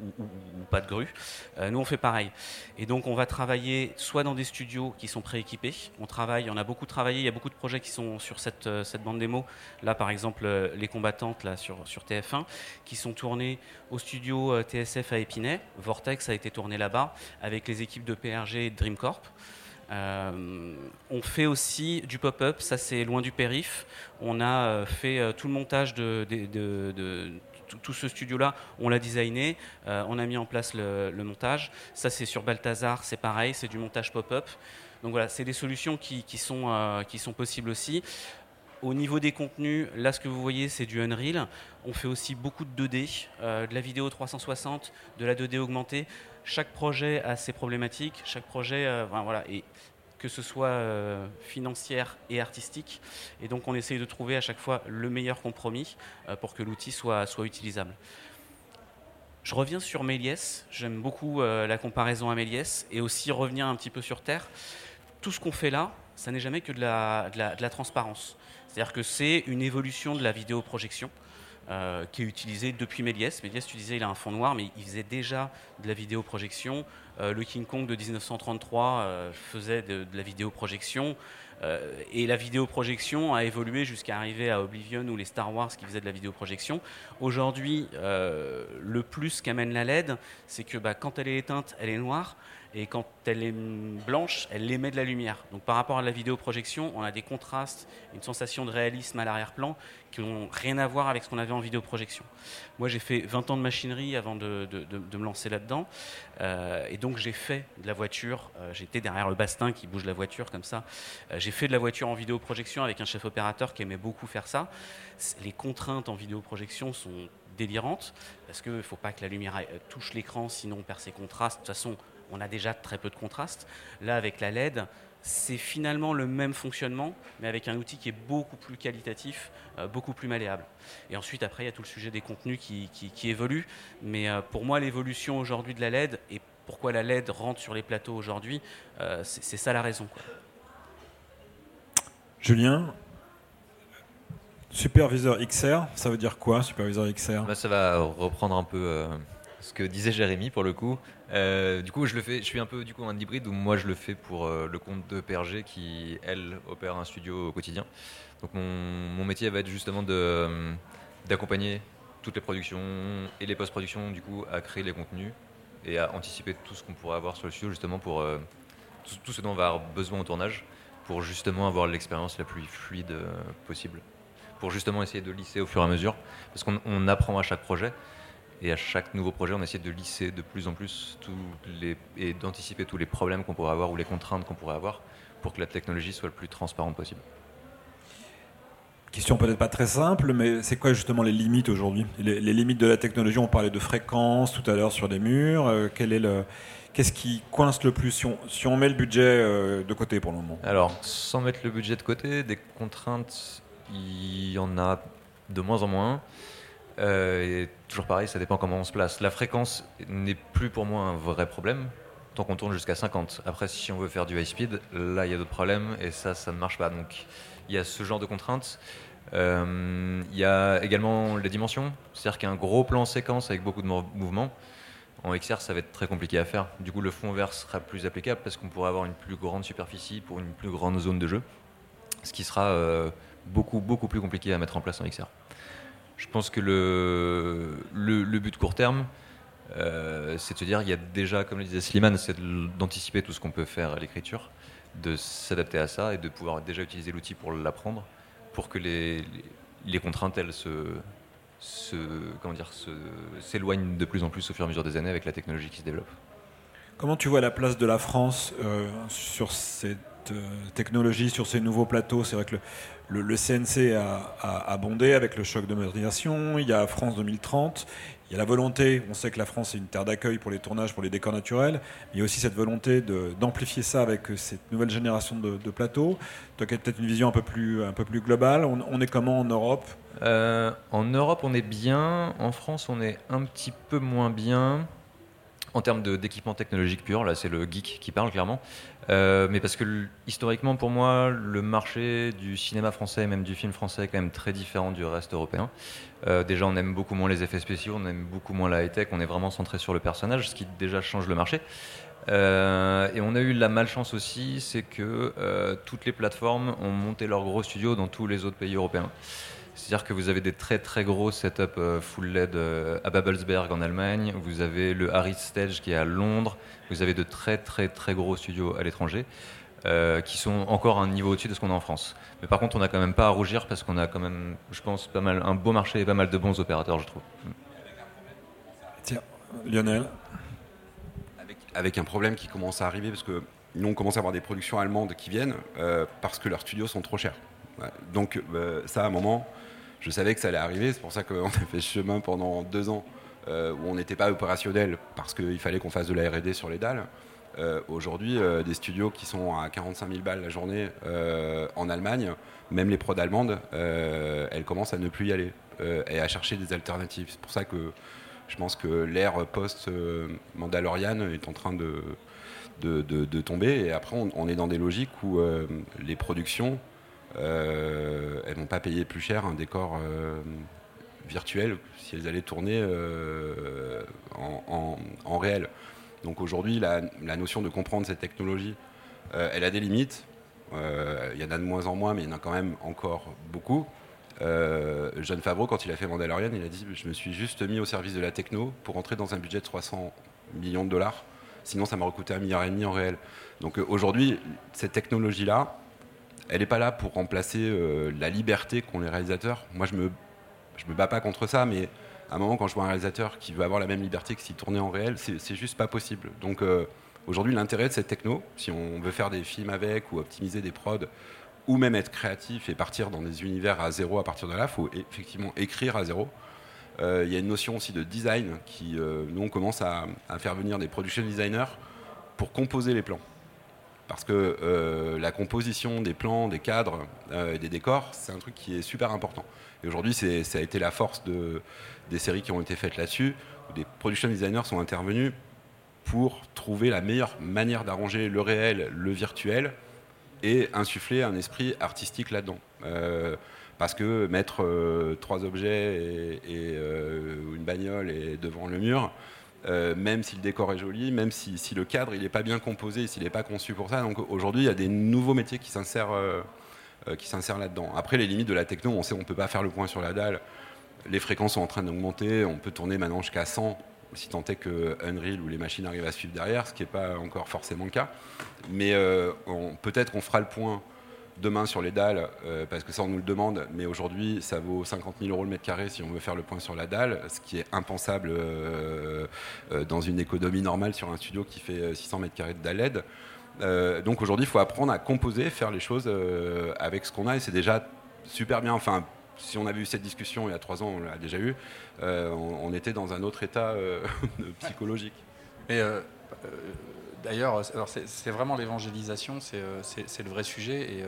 [SPEAKER 5] pas de grue. Euh, nous, on fait pareil. Et donc, on va travailler soit dans des studios qui sont prééquipés. On travaille, on a beaucoup travaillé, il y a beaucoup de projets qui sont sur cette, cette bande démo. Là, par exemple, les combattantes là, sur, sur TF1, qui sont tournées au studio TSF à Épinay. Vortex a été tourné là-bas avec les équipes de PRG et de Dreamcorp. Euh, on fait aussi du pop-up, ça c'est loin du périph. On a euh, fait euh, tout le montage de, tout ce studio-là, on l'a designé, on a mis en place le, montage. Ça c'est sur Balthazar, c'est pareil, c'est du montage pop-up. Donc voilà, c'est des solutions qui, sont, qui sont possibles aussi. Au niveau des contenus, là ce que vous voyez c'est du Unreal. On fait aussi beaucoup de 2D, de la vidéo 360, de la 2D augmentée chaque projet a ses problématiques, chaque projet, euh, voilà, que ce soit euh, financière et artistique. Et donc on essaye de trouver à chaque fois le meilleur compromis euh, pour que l'outil soit, utilisable. Je reviens sur Méliès, j'aime beaucoup la comparaison à Méliès, et aussi revenir un petit peu sur Terre. Tout ce qu'on fait là, ça n'est jamais que de la, de la, de la transparence. C'est-à-dire que c'est une évolution de la vidéoprojection. Euh, qui est utilisé depuis Méliès. Méliès, tu disais, il a un fond noir, mais il faisait déjà de la vidéoprojection. Euh, le King Kong de 1933 euh, faisait de, la vidéoprojection. et la vidéoprojection a évolué jusqu'à arriver à Oblivion ou les Star Wars qui faisaient de la vidéoprojection. Aujourd'hui, le plus qu'amène la LED, c'est que bah, quand elle est éteinte, elle est noire et quand elle est blanche, elle émet de la lumière. Donc par rapport à la vidéoprojection, on a des contrastes, une sensation de réalisme à l'arrière-plan qui n'ont rien à voir avec ce qu'on avait en vidéoprojection. Moi, j'ai fait 20 ans de machinerie avant de, me lancer là-dedans, euh, et donc j'ai fait de la voiture. Euh, j'étais derrière le bastin qui bouge la voiture comme ça. Euh, j'ai fait de la voiture en vidéoprojection avec un chef opérateur qui aimait beaucoup faire ça. Les contraintes en vidéoprojection sont délirantes parce qu'il ne faut pas que la lumière touche l'écran, sinon on perd ses contrastes. De toute façon, on a déjà très peu de contraste. Là, avec la LED, c'est finalement le même fonctionnement, mais avec un outil qui est beaucoup plus qualitatif, euh, beaucoup plus malléable. Et ensuite, après, il y a tout le sujet des contenus qui, qui, évoluent. Mais euh, pour moi, l'évolution aujourd'hui de la LED et pourquoi la LED rentre sur les plateaux aujourd'hui, euh, c'est ça la raison.
[SPEAKER 1] Julien, superviseur XR, ça veut dire quoi, superviseur XR
[SPEAKER 6] bah, Ça va reprendre un peu ce que disait Jérémy pour le coup. Euh, du coup, je le fais. Je suis un peu du coup un hybride où moi je le fais pour euh, le compte de PRG qui elle opère un studio au quotidien. Donc mon, métier va être justement de euh, d'accompagner toutes les productions et les post-productions du coup à créer les contenus et à anticiper tout ce qu'on pourrait avoir sur le studio justement pour tout, ce dont on va avoir besoin au tournage pour justement avoir l'expérience la plus fluide possible. Pour justement essayer de lisser au fur et à mesure parce qu'on apprend à chaque projet. Et à chaque nouveau projet, on essaie de lisser de plus en plus tous les, et d'anticiper tous les problèmes qu'on pourrait avoir ou les contraintes qu'on pourrait avoir pour que la technologie soit le plus transparente possible.
[SPEAKER 1] Question peut-être pas très simple, mais c'est quoi justement les limites aujourd'hui? Les, limites de la technologie, on parlait de fréquence tout à l'heure sur les murs. Euh, quel est le, qu'est-ce qui coince le plus si on, si on met le budget euh, de côté pour le moment?
[SPEAKER 6] Alors, sans mettre le budget de côté, des contraintes, il y en a de moins en moins. Et toujours pareil, ça dépend comment on se place. La fréquence n'est plus pour moi un vrai problème tant qu'on tourne jusqu'à 50. Après, si on veut faire du high speed, là, il y a d'autres problèmes et ça, ça ne marche pas. Donc, il y a ce genre de contraintes. Euh, il y a également les dimensions, c'est-à-dire qu'il y a un gros plan séquence avec beaucoup de mouvements. En XR, ça va être très compliqué à faire. Du coup, le fond vert sera plus applicable parce qu'on pourrait avoir une plus grande superficie pour une plus grande zone de jeu, ce qui sera euh, beaucoup, beaucoup plus compliqué à mettre en place en XR. Je pense que le, le, le but court terme, euh, c'est de se dire, il y a déjà, comme le disait Slimane, c'est d'anticiper tout ce qu'on peut faire à l'écriture, de s'adapter à ça et de pouvoir déjà utiliser l'outil pour l'apprendre, pour que les, les, contraintes, elles, se, se, comment dire, s'éloignent de plus en plus au fur et à mesure des années avec la technologie qui se développe.
[SPEAKER 1] Comment tu vois la place de la France euh, sur euh, technologie, sur ces nouveaux plateaux C'est vrai que le, CNC a, a, bondé avec le choc de modernisation, il y a France 2030, il y a la volonté, on sait que la France est une terre d'accueil pour les tournages, pour les décors naturels, il y a aussi cette volonté d'amplifier ça avec euh, cette nouvelle génération de, plateaux. Toi qui as peut-être une vision un peu plus, globale, on, on est comment en Europe?
[SPEAKER 6] Euh, En Europe, on est bien. En France, on est un petit peu moins bien. En termes d'équipement technologique pur, là c'est le geek qui parle clairement. Euh, mais parce que historiquement pour moi, le marché du cinéma français même du film français est quand même très différent du reste européen. Euh, déjà, on aime beaucoup moins les effets spéciaux, on aime beaucoup moins la high-tech, on est vraiment centré sur le personnage, ce qui déjà change le marché. Euh, et on a eu la malchance aussi, c'est que toutes les plateformes ont monté leurs gros studios dans tous les autres pays européens. C'est-à-dire que vous avez des très très gros setups euh, full LED euh, à Babelsberg en Allemagne, vous avez le Harris Stage qui est à Londres, vous avez de très très très gros studios à l'étranger. Euh, qui sont encore un niveau au-dessus de ce qu'on a en France. Mais par contre, on n'a quand même pas à rougir parce qu'on a quand même, je pense, pas mal, un beau marché et pas mal de bons opérateurs, je trouve.
[SPEAKER 1] Tiens, Lionel
[SPEAKER 3] avec, avec, un problème qui commence à arriver parce que nous, on commence à avoir des productions allemandes qui viennent euh, parce que leurs studios sont trop chers. Ouais. Donc, euh, ça, à un moment, je savais que ça allait arriver. C'est pour ça qu'on a fait ce chemin pendant deux ans euh, où on n'était pas opérationnel parce qu'il fallait qu'on fasse de la R&D sur les dalles. Euh, Aujourd'hui, euh, des studios qui sont à 45 000 balles la journée en Allemagne, même les prods allemandes, elles commencent à ne plus y aller et à chercher des alternatives. C'est pour ça que je pense que l'ère post-Mandalorian est en train de, de, tomber. Et après, on, est dans des logiques où les productions, elles ne vont pas payer plus cher un décor virtuel si elles allaient tourner en, en, en réel. Donc aujourd'hui, la, notion de comprendre cette technologie, euh, elle a des limites. Euh, il y en a de moins en moins, mais il y en a quand même encore beaucoup. Euh, John Favreau, quand il a fait Mandalorian, il a dit Je me suis juste mis au service de la techno pour entrer dans un budget de 300 millions de dollars. Sinon, ça m'a coûté un milliard et demi en réel. Donc aujourd'hui, cette technologie-là, elle n'est pas là pour remplacer euh, la liberté qu'ont les réalisateurs. Moi, je me, me bats pas contre ça, mais à un moment, quand je vois un réalisateur qui veut avoir la même liberté que s'il tournait en réel, c'est juste pas possible. Donc euh, aujourd'hui, l'intérêt de cette techno, si on veut faire des films avec ou optimiser des prods, ou même être créatif et partir dans des univers à zéro à partir de là, il faut effectivement écrire à zéro. Il euh, y a une notion aussi de design qui, nous, on commence à, à, faire venir des production designers pour composer les plans. Parce que euh, la composition des plans, des cadres et des décors, c'est un truc qui est super important. Et aujourd'hui, ça a été la force de, des séries qui ont été faites là-dessus, où des production designers sont intervenus pour trouver la meilleure manière d'arranger le réel, le virtuel, et insuffler un esprit artistique là-dedans. Euh, parce que mettre euh, trois objets et, et euh, une bagnole et devant le mur, euh, même si le décor est joli, même si, le cadre il n'est pas bien composé, s'il n'est pas conçu pour ça. Donc aujourd'hui, il y a des nouveaux métiers qui s'insèrent qui s'insèrent là-dedans. Après, les limites de la techno, on sait on ne peut pas faire le point sur la dalle les fréquences sont en train d'augmenter, on peut tourner maintenant jusqu'à 100 si tant est que Unreal ou les machines arrivent à suivre derrière, ce qui n'est pas encore forcément le cas. Mais euh, peut-être qu'on fera le point demain sur les dalles, euh, parce que ça on nous le demande, mais aujourd'hui ça vaut 50 000 euros le mètre carré si on veut faire le point sur la dalle, ce qui est impensable euh, euh, dans une économie normale sur un studio qui fait 600 mètres carrés de dalle LED. Donc aujourd'hui il faut apprendre à composer, faire les choses avec ce qu'on a, et c'est déjà super bien. Enfin, si on avait eu cette discussion il y a trois ans, on l'a déjà eu, on, était dans un autre état psychologique.
[SPEAKER 2] D'ailleurs, c'est vraiment l'évangélisation, c'est le vrai sujet. Et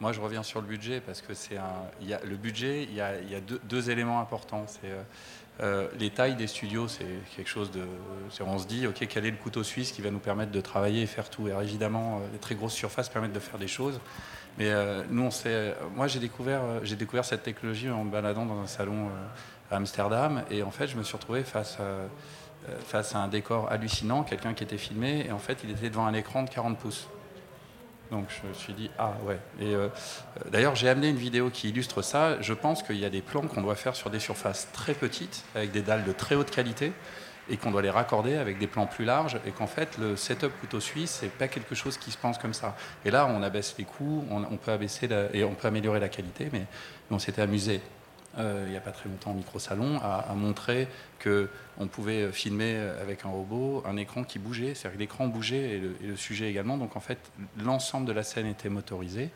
[SPEAKER 2] Moi, je reviens sur le budget parce que c'est le budget, il y a, il y a deux, éléments importants. C'est euh, les tailles des studios, c'est quelque chose de. On se dit, ok, quel est le couteau suisse qui va nous permettre de travailler et faire tout? Évidemment, les très grosses surfaces permettent de faire des choses. Mais nous, on sait. Moi, j'ai découvert, j'ai découvert cette technologie en me baladant dans un salon à Amsterdam, et en fait, je me suis retrouvé face à euh, face à un décor hallucinant, quelqu'un qui était filmé, et en fait, il était devant un écran de 40 pouces. Donc je me suis dit, ah ouais. Et euh, d'ailleurs, j'ai amené une vidéo qui illustre ça. Je pense qu'il y a des plans qu'on doit faire sur des surfaces très petites, avec des dalles de très haute qualité, et qu'on doit les raccorder avec des plans plus larges, et qu'en fait, le setup couteau suisse, c'est pas quelque chose qui se pense comme ça. Et là, on abaisse les coûts, on, peut abaisser et on peut améliorer la qualité, mais on s'était amusé euh, il n'y a pas très longtemps au micro-salon, à, montrer qu'on pouvait filmer avec un robot un écran qui bougeait, c'est-à-dire que l'écran bougeait et le, sujet également. Donc en fait, l'ensemble de la scène était motorisé.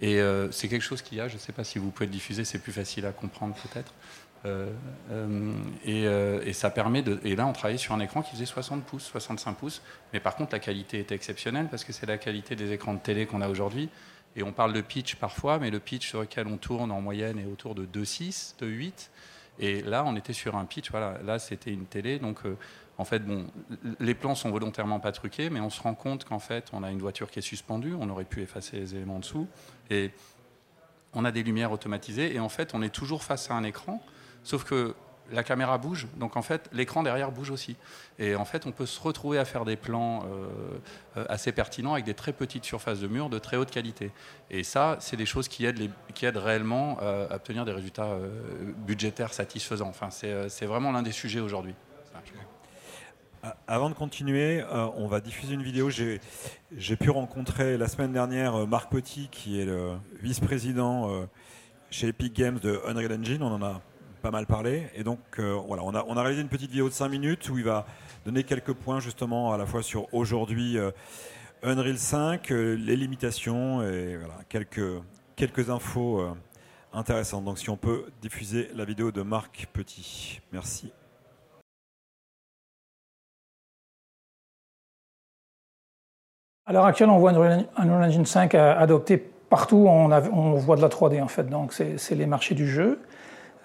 [SPEAKER 2] Et euh, c'est quelque chose qu'il y a, je ne sais pas si vous pouvez le diffuser, c'est plus facile à comprendre peut-être. Euh, et, ça permet de. Et là, on travaillait sur un écran qui faisait 60 pouces, 65 pouces. Mais par contre, la qualité était exceptionnelle parce que c'est la qualité des écrans de télé qu'on a aujourd'hui. Et on parle de pitch parfois, mais le pitch sur lequel on tourne en moyenne est autour de 2,6, 2,8. Et là, on était sur un pitch, voilà, là c'était une télé. Donc euh, en fait, bon, les plans sont volontairement pas truqués, mais on se rend compte qu'en fait, on a une voiture qui est suspendue, on aurait pu effacer les éléments dessous. Et on a des lumières automatisées, et en fait, on est toujours face à un écran, sauf que la caméra bouge, donc en fait l'écran derrière bouge aussi. Et en fait on peut se retrouver à faire des plans euh, assez pertinents avec des très petites surfaces de mur de très haute qualité. Et ça, c'est des choses qui aident, qui aident réellement euh, à obtenir des résultats euh, budgétaires satisfaisants. Enfin, c'est vraiment l'un des sujets aujourd'hui.
[SPEAKER 1] Avant de continuer, on va diffuser une vidéo. J'ai pu rencontrer la semaine dernière Marc Petit, qui est le vice-président chez Epic Games de Unreal Engine. On en a pas mal parlé. Et donc, euh, voilà, on a, on a réalisé une petite vidéo de 5 minutes où il va donner quelques points justement à la fois sur aujourd'hui euh, Unreal 5, euh, les limitations et voilà, quelques, quelques infos intéressantes. Donc, si on peut diffuser la vidéo de Marc Petit. Merci.
[SPEAKER 7] À l'heure actuelle, on voit Unreal Engine 5 adopté partout. On, on voit de la 3D en fait. Donc, c'est les marchés du jeu.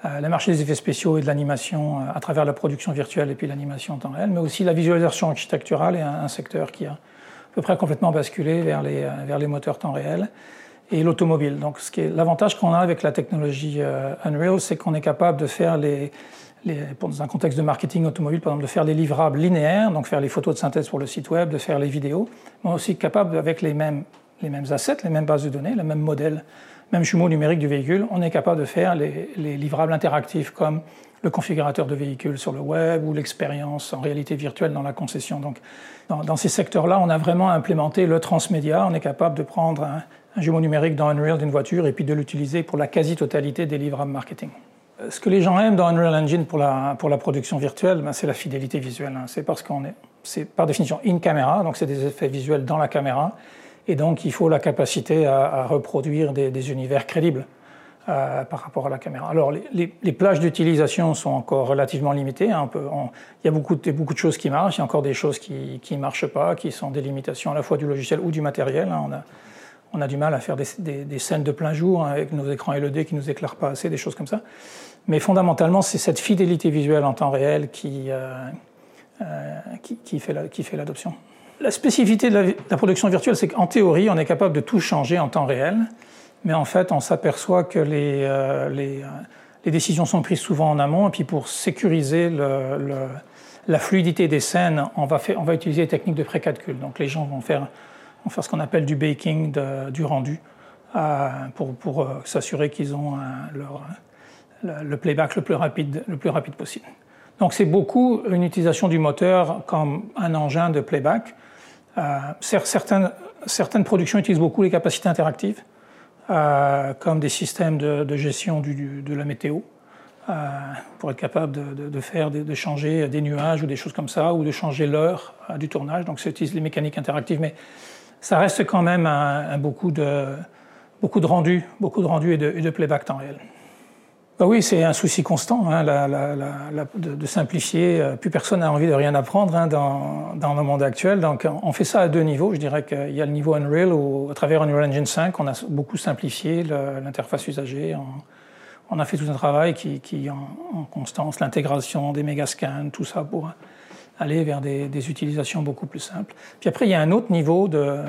[SPEAKER 7] Euh, les marchés des effets spéciaux et de l'animation euh, à travers la production virtuelle et puis l'animation en temps réel, mais aussi la visualisation architecturale est un, secteur qui a à peu près complètement basculé vers les, euh, vers les moteurs temps réel et l'automobile. Donc, ce qui est l'avantage qu'on a avec la technologie Unreal, c'est qu'on est capable de faire les, les, dans un contexte de marketing automobile, par exemple, de faire les livrables linéaires, donc faire les photos de synthèse pour le site web, de faire les vidéos, mais aussi capable avec les mêmes, les mêmes assets, les mêmes bases de données, le même modèle même jumeau numérique du véhicule, on est capable de faire les, livrables interactifs comme le configurateur de véhicule sur le web ou l'expérience en réalité virtuelle dans la concession. Donc, dans, ces secteurs-là, on a vraiment implémenté le transmédia. On est capable de prendre un, jumeau numérique dans Unreal d'une voiture et puis de l'utiliser pour la quasi-totalité des livrables marketing. Euh, ce que les gens aiment dans Unreal Engine pour la, pour la production virtuelle, ben, c'est la fidélité visuelle. Hein. C'est parce qu'on est, c'est par définition in camera, donc c'est des effets visuels dans la caméra. Et donc, il faut la capacité à, reproduire des, univers crédibles euh, par rapport à la caméra. Alors, les, plages d'utilisation sont encore relativement limitées. Hein, il y a beaucoup de, choses qui marchent, il y a encore des choses qui ne marchent pas, qui sont des limitations à la fois du logiciel ou du matériel. Hein. On, a, du mal à faire des, scènes de plein jour hein, avec nos écrans LED qui ne nous éclairent pas assez, des choses comme ça. Mais fondamentalement, c'est cette fidélité visuelle en temps réel qui, euh, euh, fait l'adoption. La spécificité de la, production virtuelle, c'est qu'en théorie, on est capable de tout changer en temps réel, mais en fait, on s'aperçoit que les, euh, euh, les, décisions sont prises souvent en amont, et puis pour sécuriser le, la fluidité des scènes, on va, on va utiliser des techniques de précalcul. Donc les gens vont faire, vont faire ce qu'on appelle du baking du rendu, euh, pour, pour s'assurer qu'ils ont leur, le playback le plus rapide, le plus rapide possible. Donc c'est beaucoup une utilisation du moteur comme un engin de playback. Euh, certaines, productions utilisent beaucoup les capacités interactives, euh, comme des systèmes de, gestion de la météo, euh, pour être capable de, faire, de, changer des nuages ou des choses comme ça, ou de changer l'heure du tournage. Donc ça utilise les mécaniques interactives, mais ça reste quand même beaucoup, de, beaucoup de rendu, beaucoup de rendu et de, et de playback temps réel. Bah oui, c'est un souci constant hein, de, simplifier. Euh, plus personne n'a envie de rien apprendre hein, dans, le monde actuel. Donc on fait ça à deux niveaux. Je dirais qu'il y a le niveau Unreal où, à travers Unreal Engine 5, on a beaucoup simplifié l'interface usagée. On, a fait tout un travail qui, qui en, constance, l'intégration des mégascans, tout ça pour aller vers des, utilisations beaucoup plus simples. Puis après, il y a un autre niveau de,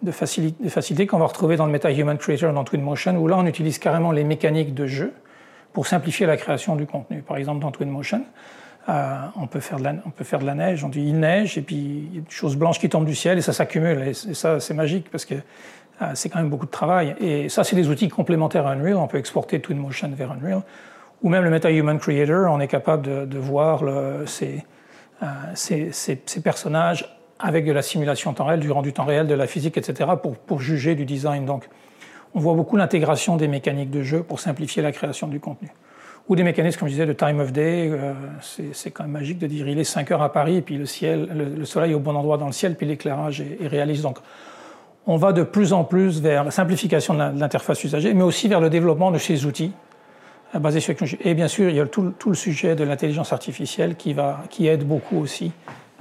[SPEAKER 7] de, facilité, facilité qu'on va retrouver dans le MetaHuman Creator dans Twinmotion, où là, on utilise carrément les mécaniques de jeu pour simplifier la création du contenu. Par exemple, dans Twinmotion, euh, on, peut faire de la, neige, on dit il neige, et puis il y a des choses blanches qui tombent du ciel, et ça s'accumule. Et, ça, c'est magique, parce que euh, c'est quand même beaucoup de travail. Et ça, c'est des outils complémentaires à Unreal. On peut exporter Twinmotion vers Unreal. Ou même le MetaHuman Creator, on est capable de, voir euh, ces, personnages avec de la simulation en temps réel, du rendu temps réel, de la physique, etc., pour, pour juger du design. Donc, on voit beaucoup l'intégration des mécaniques de jeu pour simplifier la création du contenu. Ou des mécanismes, comme je disais, de time of day. Euh, c'est quand même magique de dire il est 5 heures à Paris, et puis le, ciel, le, soleil est au bon endroit dans le ciel, puis l'éclairage est, réaliste. Donc, on va de plus en plus vers la simplification de l'interface usagée, mais aussi vers le développement de ces outils euh, basés sur Et bien sûr, il y a tout, le sujet de l'intelligence artificielle qui, va, qui aide beaucoup aussi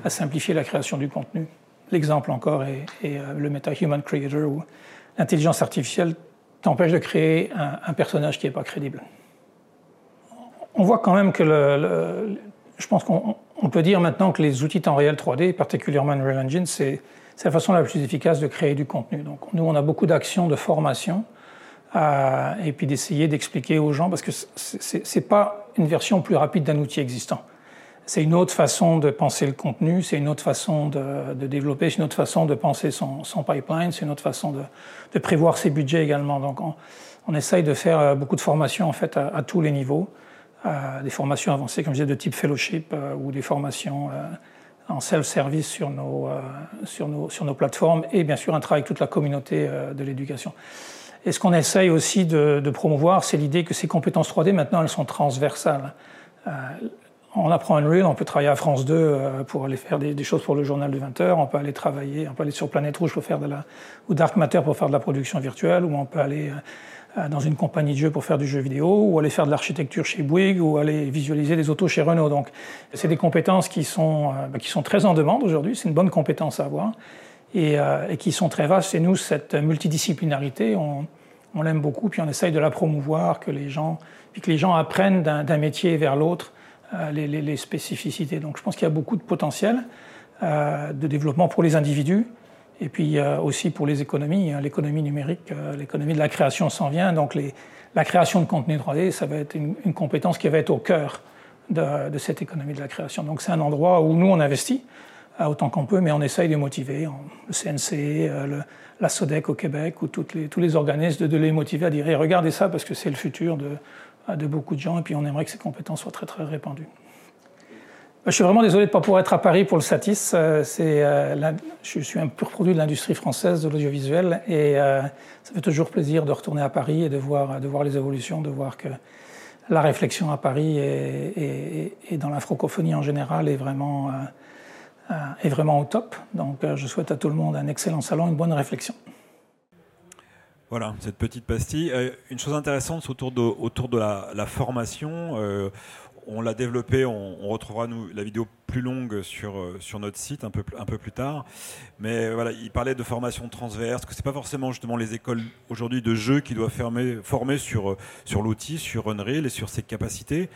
[SPEAKER 7] à simplifier la création du contenu. L'exemple encore est, euh, le Meta Human Creator l'intelligence artificielle t'empêche de créer un, personnage qui n'est pas crédible. On voit quand même que le, je pense qu'on peut dire maintenant que les outils temps réel 3D, particulièrement Unreal Engine, c'est la façon la plus efficace de créer du contenu. Donc nous, on a beaucoup d'actions de formation euh, et puis d'essayer d'expliquer aux gens, parce que ce n'est pas une version plus rapide d'un outil existant c'est une autre façon de penser le contenu, c'est une autre façon de, développer, c'est une autre façon de penser son, pipeline, c'est une autre façon de, prévoir ses budgets également. Donc on, essaye de faire euh, beaucoup de formations en fait à, tous les niveaux, euh, des formations avancées comme je disais de type fellowship euh, ou des formations en self-service sur nos, sur, nos, sur nos plateformes et bien sûr un travail avec toute la communauté de l'éducation. Et ce qu'on essaye aussi de, de promouvoir, c'est l'idée que ces compétences 3D maintenant elles sont transversales on apprend Unreal, on peut travailler à France 2 euh, pour aller faire des, choses pour le journal de 20 heures, on peut aller travailler, on peut aller sur Planète Rouge pour faire de la, ou Dark Matter pour faire de la production virtuelle, ou on peut aller euh, euh, dans une compagnie de jeu pour faire du jeu vidéo, ou aller faire de l'architecture chez Bouygues, ou aller visualiser des autos chez Renault. Donc, c'est des compétences qui sont, bah, qui sont très en demande aujourd'hui, c'est une bonne compétence à avoir, et, et, qui sont très vastes. Et nous, cette multidisciplinarité, on, on l'aime beaucoup, puis on essaye de la promouvoir, que les gens, puis que les gens apprennent d'un métier vers l'autre, euh, les, spécificités. Donc je pense qu'il y a beaucoup de potentiel euh, de développement pour les individus et puis aussi pour les économies. Hein, l'économie numérique, euh, l'économie de la création s'en vient. Donc la création de contenu 3D, ça va être une, compétence qui va être au cœur de, cette économie de la création. Donc c'est un endroit où nous on investit autant qu'on peut, mais on essaye de motiver le CNC, la SODEC au Québec ou tous les organismes de, les motiver à dire regardez ça parce que c'est le futur de, de beaucoup de gens, et puis on aimerait que ces compétences soient très très répandues. Je suis vraiment désolé de ne pas pouvoir être à Paris pour le Satis. Euh, euh, je suis un pur produit de l'industrie française de l'audiovisuel et euh, ça fait toujours plaisir de retourner à Paris et de voir, de voir les évolutions, de voir que la réflexion à Paris et, dans la francophonie en général est vraiment, est vraiment au top. Donc je souhaite à tout le monde un excellent salon, une bonne réflexion.
[SPEAKER 1] Voilà, cette petite pastille. Euh, une chose intéressante autour de, autour de la, formation. Euh, on l'a développé, on, retrouvera nous, la vidéo plus longue sur, euh, sur notre site un peu, un peu plus tard. Mais voilà, il parlait de formation transverse, que ce n'est pas forcément justement les écoles aujourd'hui de jeux qui doivent former, former sur, sur l'outil, sur Unreal et sur ses capacités.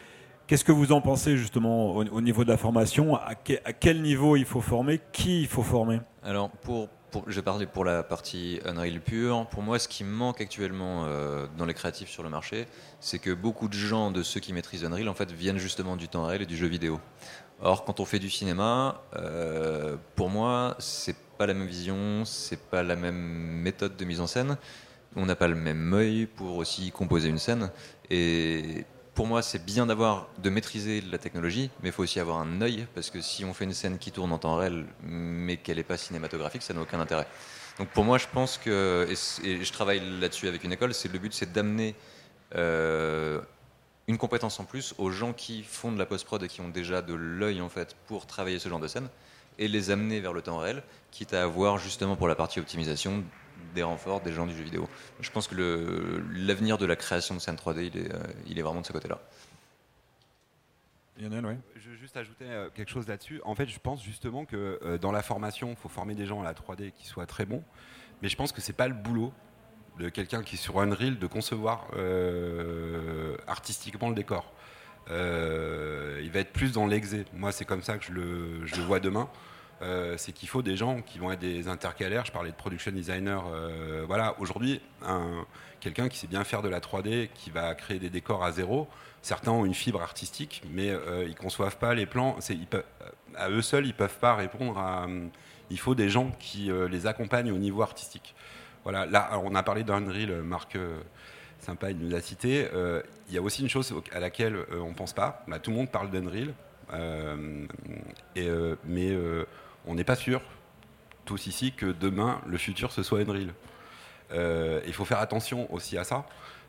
[SPEAKER 1] Qu'est-ce que vous en pensez justement au, niveau de la formation? À, à, quel niveau il faut former? Qui il faut former?
[SPEAKER 6] Alors pour, je vais parler pour la partie Unreal pure. Pour moi, ce qui manque actuellement euh, dans les créatifs sur le marché, c'est que beaucoup de gens de ceux qui maîtrisent Unreal en fait viennent justement du temps réel et du jeu vidéo. Or, quand on fait du cinéma, euh, pour moi, c'est pas la même vision, c'est pas la même méthode de mise en scène. On n'a pas le même œil pour aussi composer une scène. Et pour moi, c'est bien d'avoir, de maîtriser la technologie, mais il faut aussi avoir un œil, parce que si on fait une scène qui tourne en temps réel, mais qu'elle n'est pas cinématographique, ça n'a aucun intérêt. Donc pour moi, je pense que, et, je travaille là-dessus avec une école, c'est le but, c'est d'amener euh, une compétence en plus aux gens qui font de la post-prod et qui ont déjà de l'œil en fait pour travailler ce genre de scène, et les amener vers le temps réel, quitte à avoir justement pour la partie optimisation des renforts, des gens du jeu vidéo. Je pense que l'avenir de la création de scène 3D, il est, il est vraiment de ce côté-là.
[SPEAKER 1] Lionel, oui.
[SPEAKER 3] Je veux juste ajouter quelque chose là-dessus. En fait, je pense justement que dans la formation, il faut former des gens à la 3D qui soient très bons. Mais je pense que c'est pas le boulot de quelqu'un qui est sur Unreal de concevoir artistiquement le décor. Euh, il va être plus dans l'exé. Moi, c'est comme ça que je le, je le vois demain. Euh, c'est qu'il faut des gens qui vont être des intercalaires. Je parlais de production designer. Euh, voilà, aujourd'hui, quelqu'un qui sait bien faire de la 3D, qui va créer des décors à zéro. Certains ont une fibre artistique, mais ils conçoivent pas les plans. À eux seuls, ils peuvent pas répondre à. il faut des gens qui les accompagnent au niveau artistique. Voilà, là, on a parlé d'Unreal, Marc sympa, il nous a cité. Euh, il y a aussi une chose à laquelle euh, on ne pense pas. Bah, tout le monde parle d'Unreal, euh, mais on n'est pas sûr, tous ici, que demain, le futur, ce soit Unreal. Il faut faire attention aussi à ça.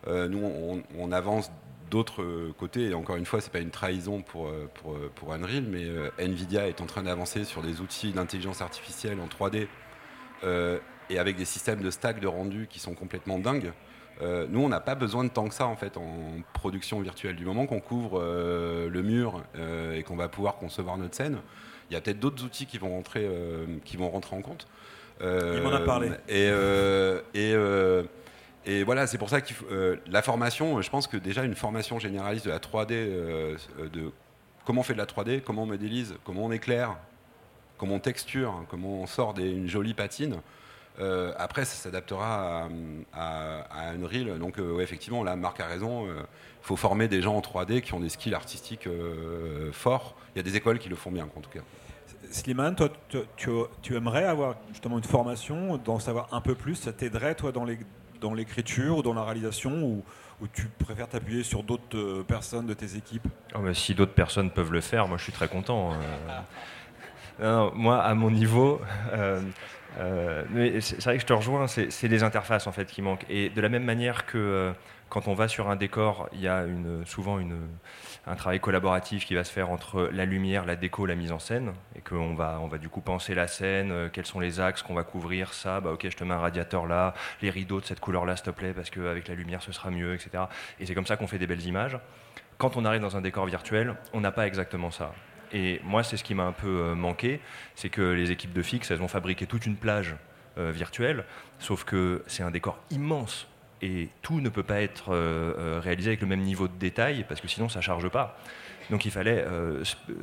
[SPEAKER 3] nous, on, avance d'autres côtés, et encore une fois, ce n'est pas une trahison pour, pour, pour Unreal, mais Nvidia est en train d'avancer sur des outils d'intelligence artificielle en 3D et avec des systèmes de stack de rendu qui sont complètement dingues. Euh, nous, on n'a pas besoin de tant que ça en fait en production virtuelle. Du moment qu'on couvre euh, le mur euh, et qu'on va pouvoir concevoir notre scène, il y a peut-être d'autres outils qui vont rentrer, qui vont rentrer en compte.
[SPEAKER 1] il m'en a parlé.
[SPEAKER 3] Et, et, et voilà, c'est pour ça que la formation, je pense que déjà une formation généraliste de la 3D, de comment on fait de la 3D, comment on modélise, comment on éclaire, comment on texture, comment on sort des, une jolie patine. Euh, après, ça s'adaptera à, à, Unreal. Donc, euh, effectivement, là, Marc a raison. Il euh, faut former des gens en 3D qui ont des skills artistiques forts. Il y a des écoles qui le font bien, en tout cas.
[SPEAKER 1] Slimane, toi, tu, aimerais avoir justement une formation, d'en savoir un peu plus? Ça t'aiderait, toi, dans l'écriture ou dans la réalisation ou, tu préfères t'appuyer sur d'autres personnes de tes équipes?
[SPEAKER 4] Oh, Si d'autres personnes peuvent le faire, moi, je suis très content. moi, à mon niveau, euh, mais c'est vrai que je te rejoins, c'est les interfaces en fait qui manquent. Et de la même manière que euh, quand on va sur un décor, il y a souvent une, un travail collaboratif qui va se faire entre la lumière, la déco, la mise en scène, et qu'on va, on va du coup penser la scène, euh, quels sont les axes qu'on va couvrir, ça, bah ok, je te mets un radiateur là, les rideaux de cette couleur-là, s'il te plaît, parce qu'avec la lumière ce sera mieux, etc. Et c'est comme ça qu'on fait des belles images. Quand on arrive dans un décor virtuel, on n'a pas exactement ça. Et moi, c'est ce qui m'a un peu euh, manqué, c'est que les équipes de Fix, elles ont fabriqué toute une plage euh, virtuelle, sauf que c'est un décor immense et tout ne peut pas être euh, réalisé avec le même niveau de détail parce que sinon ça charge pas. Donc il fallait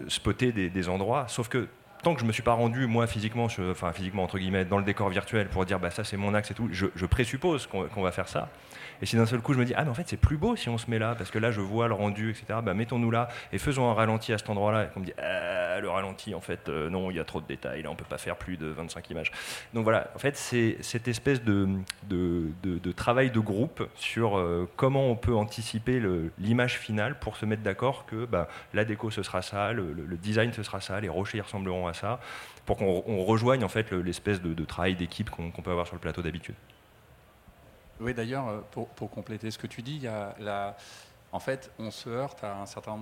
[SPEAKER 4] spotter des, endroits, sauf que tant que je me suis pas rendu moi physiquement, enfin physiquement entre guillemets, dans le décor virtuel pour dire bah ça c'est mon axe et tout, je, présuppose qu'on va faire ça. Et si d'un seul coup je me dis, ah mais en fait c'est plus beau si on se met là, parce que là je vois le rendu, etc., bah, mettons-nous là et faisons un ralenti à cet endroit-là. Et qu'on me dit, ah, le ralenti, en fait, euh, non, il y a trop de détails, là on peut pas faire plus de 25 images. Donc voilà, en fait c'est cette espèce de, travail de groupe sur euh, comment on peut anticiper l'image finale pour se mettre d'accord que bah, la déco ce sera ça, le, design ce sera ça, les rochers ressembleront à ça, pour qu'on rejoigne en fait l'espèce de, travail d'équipe qu'on peut avoir sur le plateau d'habitude.
[SPEAKER 2] Oui, d'ailleurs, euh, pour, compléter ce que tu dis, en fait, on se heurte à un certain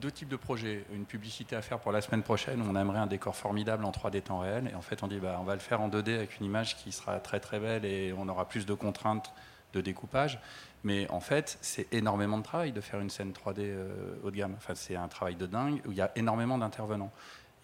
[SPEAKER 2] deux types de projets. Une publicité à faire pour la semaine prochaine, on aimerait un décor formidable en 3D temps réel, et en fait, on dit, bah, on va le faire en 2D avec une image qui sera très très belle et on aura plus de contraintes de découpage. Mais en fait, c'est énormément de travail de faire une scène 3D euh, haut de gamme. Enfin, c'est un travail de dingue où il y a énormément d'intervenants.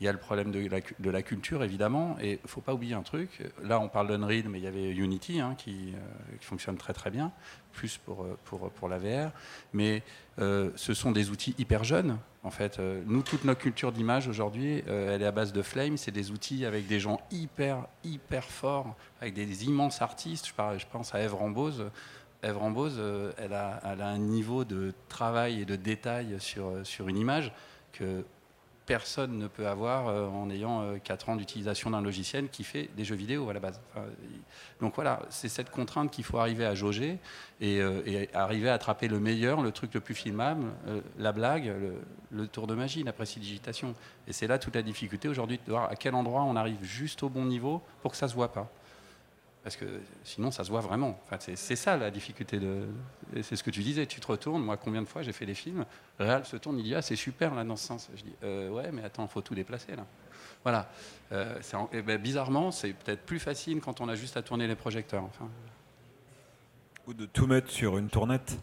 [SPEAKER 2] Il y a le problème de la, culture, évidemment, et il ne faut pas oublier un truc. Là, on parle d'Unreal, mais il y avait Unity hein, qui, euh, qui, fonctionne très très bien, plus pour, euh, pour, pour la VR. Mais euh, ce sont des outils hyper jeunes. En fait, nous, toute notre culture d'image aujourd'hui, elle est à base de Flame. C'est des outils avec des gens hyper, hyper forts, avec des, immenses artistes. Je pense à Eve Rambose. Eve Rambose, elle, a, elle a un niveau de travail et de détail sur, sur une image que personne ne peut avoir euh, en ayant 4 euh, ans d'utilisation d'un logiciel qui fait des jeux vidéo à la base. donc voilà, c'est cette contrainte qu'il faut arriver à jauger euh, et, arriver à attraper le meilleur, le truc le plus filmable, la blague, le, tour de magie, la précipitation. Et c'est là toute la difficulté aujourd'hui de voir à quel endroit on arrive juste au bon niveau pour que ça ne se voit pas. Parce que sinon, ça se voit vraiment. Enfin, c'est ça la difficulté. De, c'est ce que tu disais. Tu te retournes. Moi, combien de fois j'ai fait des films Réal se tourne, il dit Ah, c'est super là dans ce sens. Je dis euh, Ouais, mais attends, il faut tout déplacer là. Voilà. Euh, eh ben, bizarrement, c'est peut-être plus facile quand on a juste à tourner les projecteurs. Enfin.
[SPEAKER 1] Ou de tout mettre sur une tournette.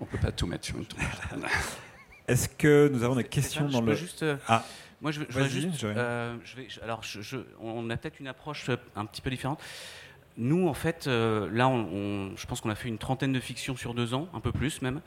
[SPEAKER 2] On peut pas tout mettre sur une tournette.
[SPEAKER 1] Est-ce que nous avons des questions dans le.
[SPEAKER 5] Juste, euh, ah. Moi, je, je juste. Euh, je vais, alors, je, on a peut-être une approche un petit peu différente. Nous, en fait, euh, là, on, je pense qu'on a fait une trentaine de fictions sur deux ans, un peu plus même.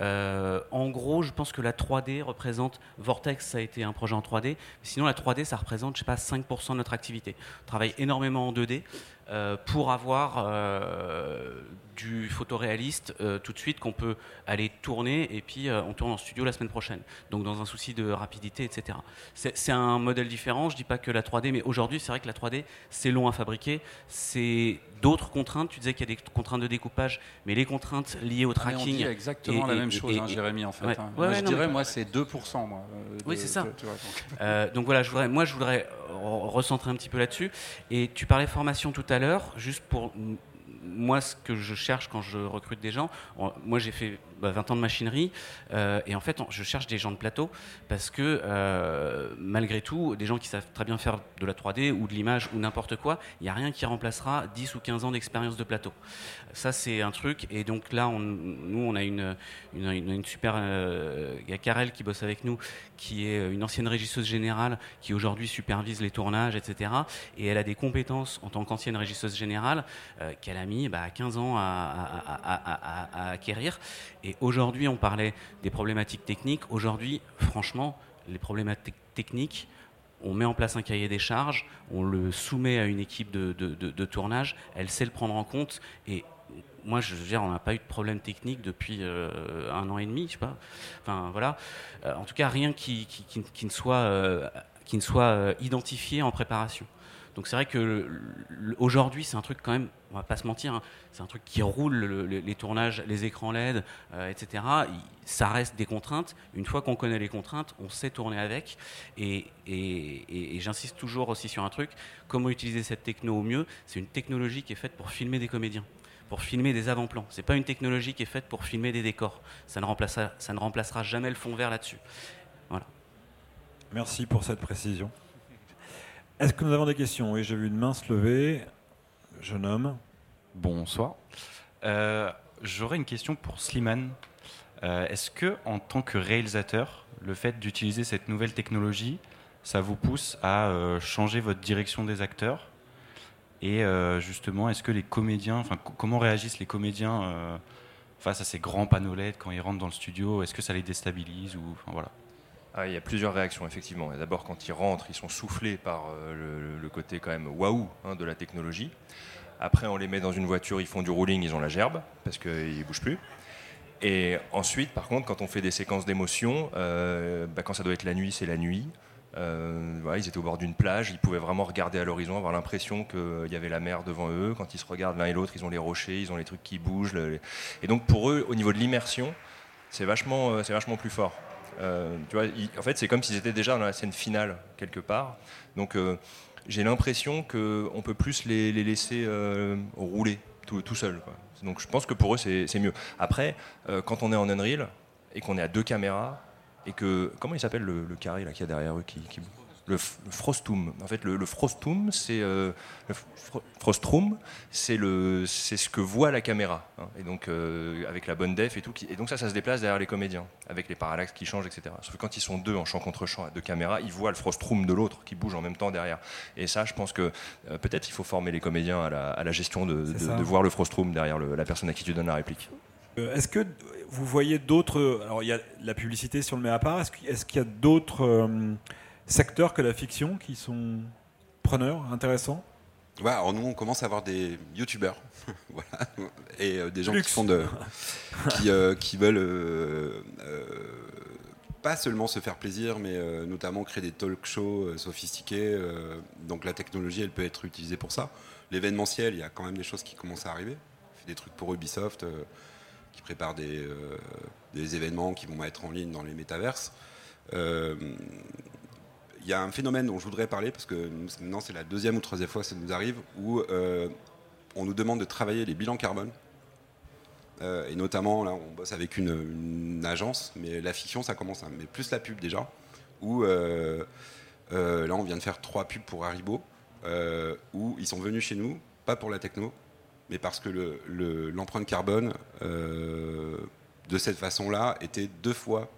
[SPEAKER 5] Euh, en gros, je pense que la 3D représente. Vortex, ça a été un projet en 3D. Sinon, la 3D, ça représente, je sais pas, 5% de notre activité. On travaille énormément en 2D. Euh, pour avoir euh, du photoréaliste tout de suite qu'on peut aller tourner et puis on tourne en studio la semaine prochaine. Donc dans un souci de rapidité, etc. C'est un modèle différent. Je dis pas que la 3D, mais aujourd'hui c'est vrai que la 3D c'est long à fabriquer. C'est d'autres contraintes. Tu disais qu'il y a des contraintes de découpage, mais les contraintes liées au tracking. Ah, on dit
[SPEAKER 2] exactement la même chose, hein, Jérémy en fait. Hein. moi, je dirais moi c'est 2%. Moi,
[SPEAKER 5] oui c'est ça. donc. donc. voilà, je voudrais, moi je voudrais recentrer un petit peu là-dessus. Et tu parlais formation tout à l'heure, juste pour moi, ce que je cherche quand je recrute des gens, moi j'ai fait 20 bah, ans de machinerie, euh, et en fait, je cherche des gens de plateau parce que euh, malgré tout, des gens qui savent très bien faire de la 3D ou de l'image ou n'importe quoi, il n'y a rien qui remplacera 10 ou 15 ans d'expérience de plateau. Ça, c'est un truc, et donc là, nous, on a une, une, super. Euh, il y a Karel qui bosse avec nous, qui est une ancienne régisseuse générale qui aujourd'hui supervise les tournages, etc. Et elle a des compétences en tant qu'ancienne régisseuse générale qu'elle a mis bah, 15 ans à, à acquérir. Et aujourd'hui, on parlait des problématiques techniques. Aujourd'hui, franchement, les problématiques techniques, on met en place un cahier des charges, on le soumet à une équipe de, tournage, elle sait le prendre en compte. Et moi, je veux dire, on n'a pas eu de problème technique depuis euh, un an et demi, je sais pas. Enfin, voilà. Euh, en tout cas, rien qui, ne soit, euh, qui ne soit identifié en préparation. Donc c'est vrai que aujourd'hui, c'est un truc quand même, on va pas se mentir, hein, c'est un truc qui roule les tournages, les écrans LED, euh, etc. ça reste des contraintes. Une fois qu'on connaît les contraintes, on sait tourner avec. Et, j'insiste toujours aussi sur un truc comment utiliser cette techno au mieux? C'est une technologie qui est faite pour filmer des comédiens pour filmer des avant-plans. C'est pas une technologie qui est faite pour filmer des décors. Ça ne remplacera, ça ne remplacera jamais le fond vert là-dessus. Voilà.
[SPEAKER 1] Merci pour cette précision. Est-ce que nous avons des questions? Oui, j'ai vu une main se lever. Jeune homme.
[SPEAKER 8] Bonsoir. Euh, j'aurais une question pour Slimane. Euh, est-ce que, en tant que réalisateur, le fait d'utiliser cette nouvelle technologie, ça vous pousse à euh, changer votre direction des acteurs? Et justement, est-ce que les comédiens, comment réagissent les comédiens face à ces grands panneaux LED quand ils rentrent dans le studio? Est-ce que ça les déstabilise ou, voilà.
[SPEAKER 4] Ah, il y a plusieurs réactions, effectivement. D'abord, quand ils rentrent, ils sont soufflés par euh, le, côté quand même waouh hein, de la technologie. Après, on les met dans une voiture, ils font du rolling, ils ont la gerbe, parce qu'ils ne bougent plus. Et ensuite, par contre, quand on fait des séquences d'émotions, euh, bah, quand ça doit être la nuit, c'est la nuit. Euh, ils étaient au bord d'une plage, ils pouvaient vraiment regarder à l'horizon, avoir l'impression qu'il y avait la mer devant eux. Quand ils se regardent l'un et l'autre, ils ont les rochers, ils ont les trucs qui bougent. Et donc pour eux, au niveau de l'immersion, c'est vachement, vachement plus fort. Euh, tu vois, en fait, c'est comme s'ils étaient déjà dans la scène finale, quelque part. Donc, euh, j'ai l'impression qu'on peut plus les, laisser euh, rouler tout, seuls. Donc, je pense que pour eux, c'est mieux. Après, quand on est en Unreal et qu'on est à deux caméras, et que. Comment il s'appelle le, carré là, qu'il y a derrière eux qui, qui le, frostum. En fait, le, frostum, c'est euh, le frostrum, c'est le, c'est ce que voit la caméra. Hein. et donc euh, avec la bonne def et tout. et donc ça, ça se déplace derrière les comédiens, avec les parallaxes qui changent, etc. Sauf que quand ils sont deux en champ contre champ de caméra, ils voient le frostrum de l'autre qui bouge en même temps derrière. Et ça, je pense que euh, peut-être il faut former les comédiens à la, gestion de, voir le frostrum derrière la personne à qui tu donnes la réplique.
[SPEAKER 1] Est-ce que vous voyez d'autres. Alors, il y a la publicité sur le met à part. Est-ce qu'il y a d'autres secteurs que la fiction qui sont preneurs, intéressants
[SPEAKER 9] Ouais, alors nous, on commence à avoir des youtubeurs, voilà, et euh, des gens qui font de, qui, euh, qui veulent euh, pas seulement se faire plaisir, mais notamment créer des talk shows sophistiqués. donc la technologie, elle peut être utilisée pour ça. L'événementiel, il y a quand même des choses qui commencent à arriver. On fait des trucs pour Ubisoft, qui prépare des, des événements qui vont être en ligne dans les métaverses
[SPEAKER 3] il y a un phénomène dont je voudrais parler, parce que maintenant c'est la deuxième ou troisième fois que ça nous arrive, où euh, on nous demande de travailler les bilans carbone. Euh, et notamment, là, on bosse avec une, agence, mais la fiction, ça commence, mais plus la pub déjà, où euh, là, on vient de faire trois pubs pour Haribo, où ils sont venus chez nous, pas pour la techno, mais parce que l'empreinte le, carbone, de cette façon-là, était deux fois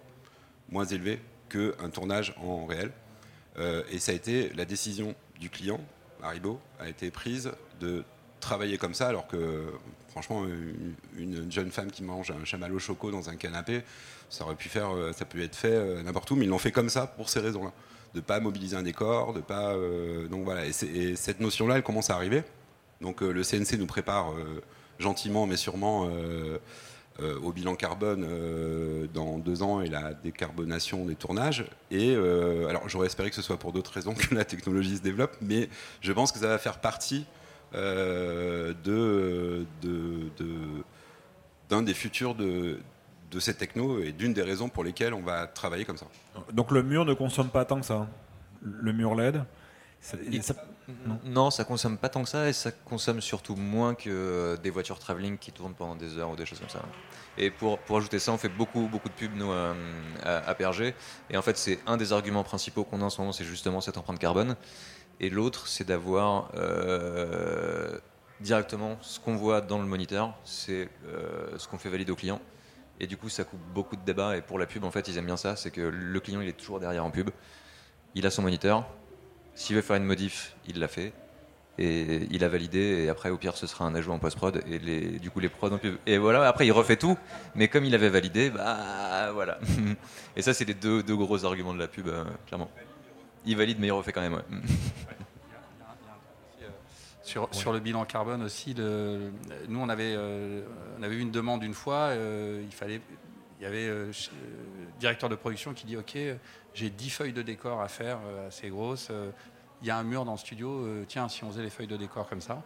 [SPEAKER 3] moins élevée qu'un tournage en réel. Euh, et ça a été la décision du client, Haribo, a été prise de travailler comme ça, alors que franchement, une, jeune femme qui mange un chamallow choco dans un canapé, ça aurait pu faire, euh, ça peut être fait euh, n'importe où, mais ils l'ont fait comme ça pour ces raisons-là, de pas mobiliser un décor, de pas, donc voilà. Et, et cette notion-là, elle commence à arriver. Donc le CNC nous prépare gentiment, mais sûrement au bilan carbone euh, dans deux ans et la décarbonation des tournages. Et euh, alors j'aurais espéré que ce soit pour d'autres raisons que la technologie se développe, mais je pense que ça va faire partie de, d'un des futurs de, de cette techno et d'une des raisons pour lesquelles on va travailler comme ça.
[SPEAKER 1] Donc le mur ne consomme pas tant que ça Le mur LED
[SPEAKER 6] non. ça consomme pas tant que ça et ça consomme surtout moins que des voitures travelling qui tournent pendant des heures ou des choses comme ça. Et pour, pour ajouter ça, on fait beaucoup, beaucoup de pubs nous, à, à, Perger. Et en fait, c'est un des arguments principaux qu'on a en ce moment, c'est justement cette empreinte carbone. Et l'autre, c'est d'avoir euh, directement ce qu'on voit dans le moniteur, c'est euh, ce qu'on fait valider au client. Et du coup, ça coupe beaucoup de débats. Et pour la pub, en fait, ils aiment bien ça, c'est que le client, il est toujours derrière en pub. Il a son moniteur, s'il veut faire une modif, il l'a fait. Et il a validé, et après, au pire, ce sera un ajout en post-prod, et les, du coup, les prods Et voilà, après, il refait tout, mais comme il avait validé, bah voilà. et ça, c'est les deux, deux, gros arguments de la pub, euh, clairement. Il valide, mais il refait quand même,
[SPEAKER 2] Sur, sur, le bilan carbone aussi, le, nous on avait, euh, on avait eu une demande une fois, euh, il fallait, il y avait le directeur de production qui dit ok, j'ai 10 feuilles de décor à faire assez grosses, il y a un mur dans le studio, euh, tiens, si on faisait les feuilles de décor comme ça.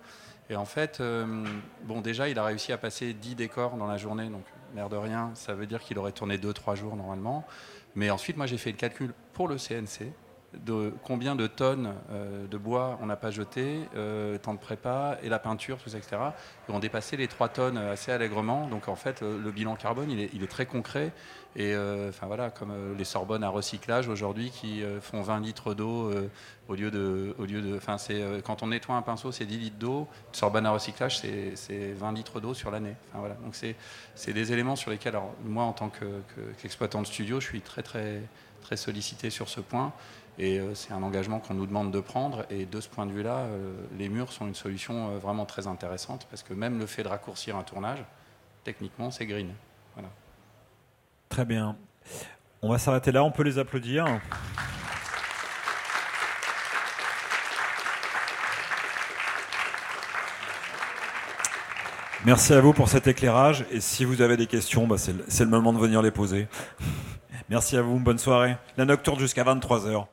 [SPEAKER 2] Et en fait, euh, bon, déjà, il a réussi à passer 10 décors dans la journée, donc l'air de rien, ça veut dire qu'il aurait tourné 2-3 jours normalement. Mais ensuite, moi, j'ai fait le calcul pour le CNC de combien de tonnes euh, de bois on n'a pas jeté, euh, temps de prépa et la peinture, tout ça, etc. Et on les 3 tonnes assez allègrement. Donc en fait, le bilan carbone, il est, très concret. Et euh, voilà, comme les Sorbonnes à recyclage aujourd'hui qui font 20 litres d'eau au lieu de, au lieu de, quand on nettoie un pinceau, c'est 10 litres d'eau. Sorbonne à recyclage, c'est 20 litres d'eau sur l'année. Voilà, donc c'est des éléments sur lesquels, alors, moi en tant qu'exploitant de studio, je suis très très très sollicité sur ce point. Et euh, c'est un engagement qu'on nous demande de prendre. Et de ce point de vue-là, euh, les murs sont une solution euh, vraiment très intéressante parce que même le fait de raccourcir un tournage, techniquement, c'est green. Voilà.
[SPEAKER 1] Très bien. On va s'arrêter là. On peut les applaudir. Merci à vous pour cet éclairage. Et si vous avez des questions, bah c'est le moment de venir les poser. Merci à vous. Bonne soirée. La nocturne jusqu'à 23h.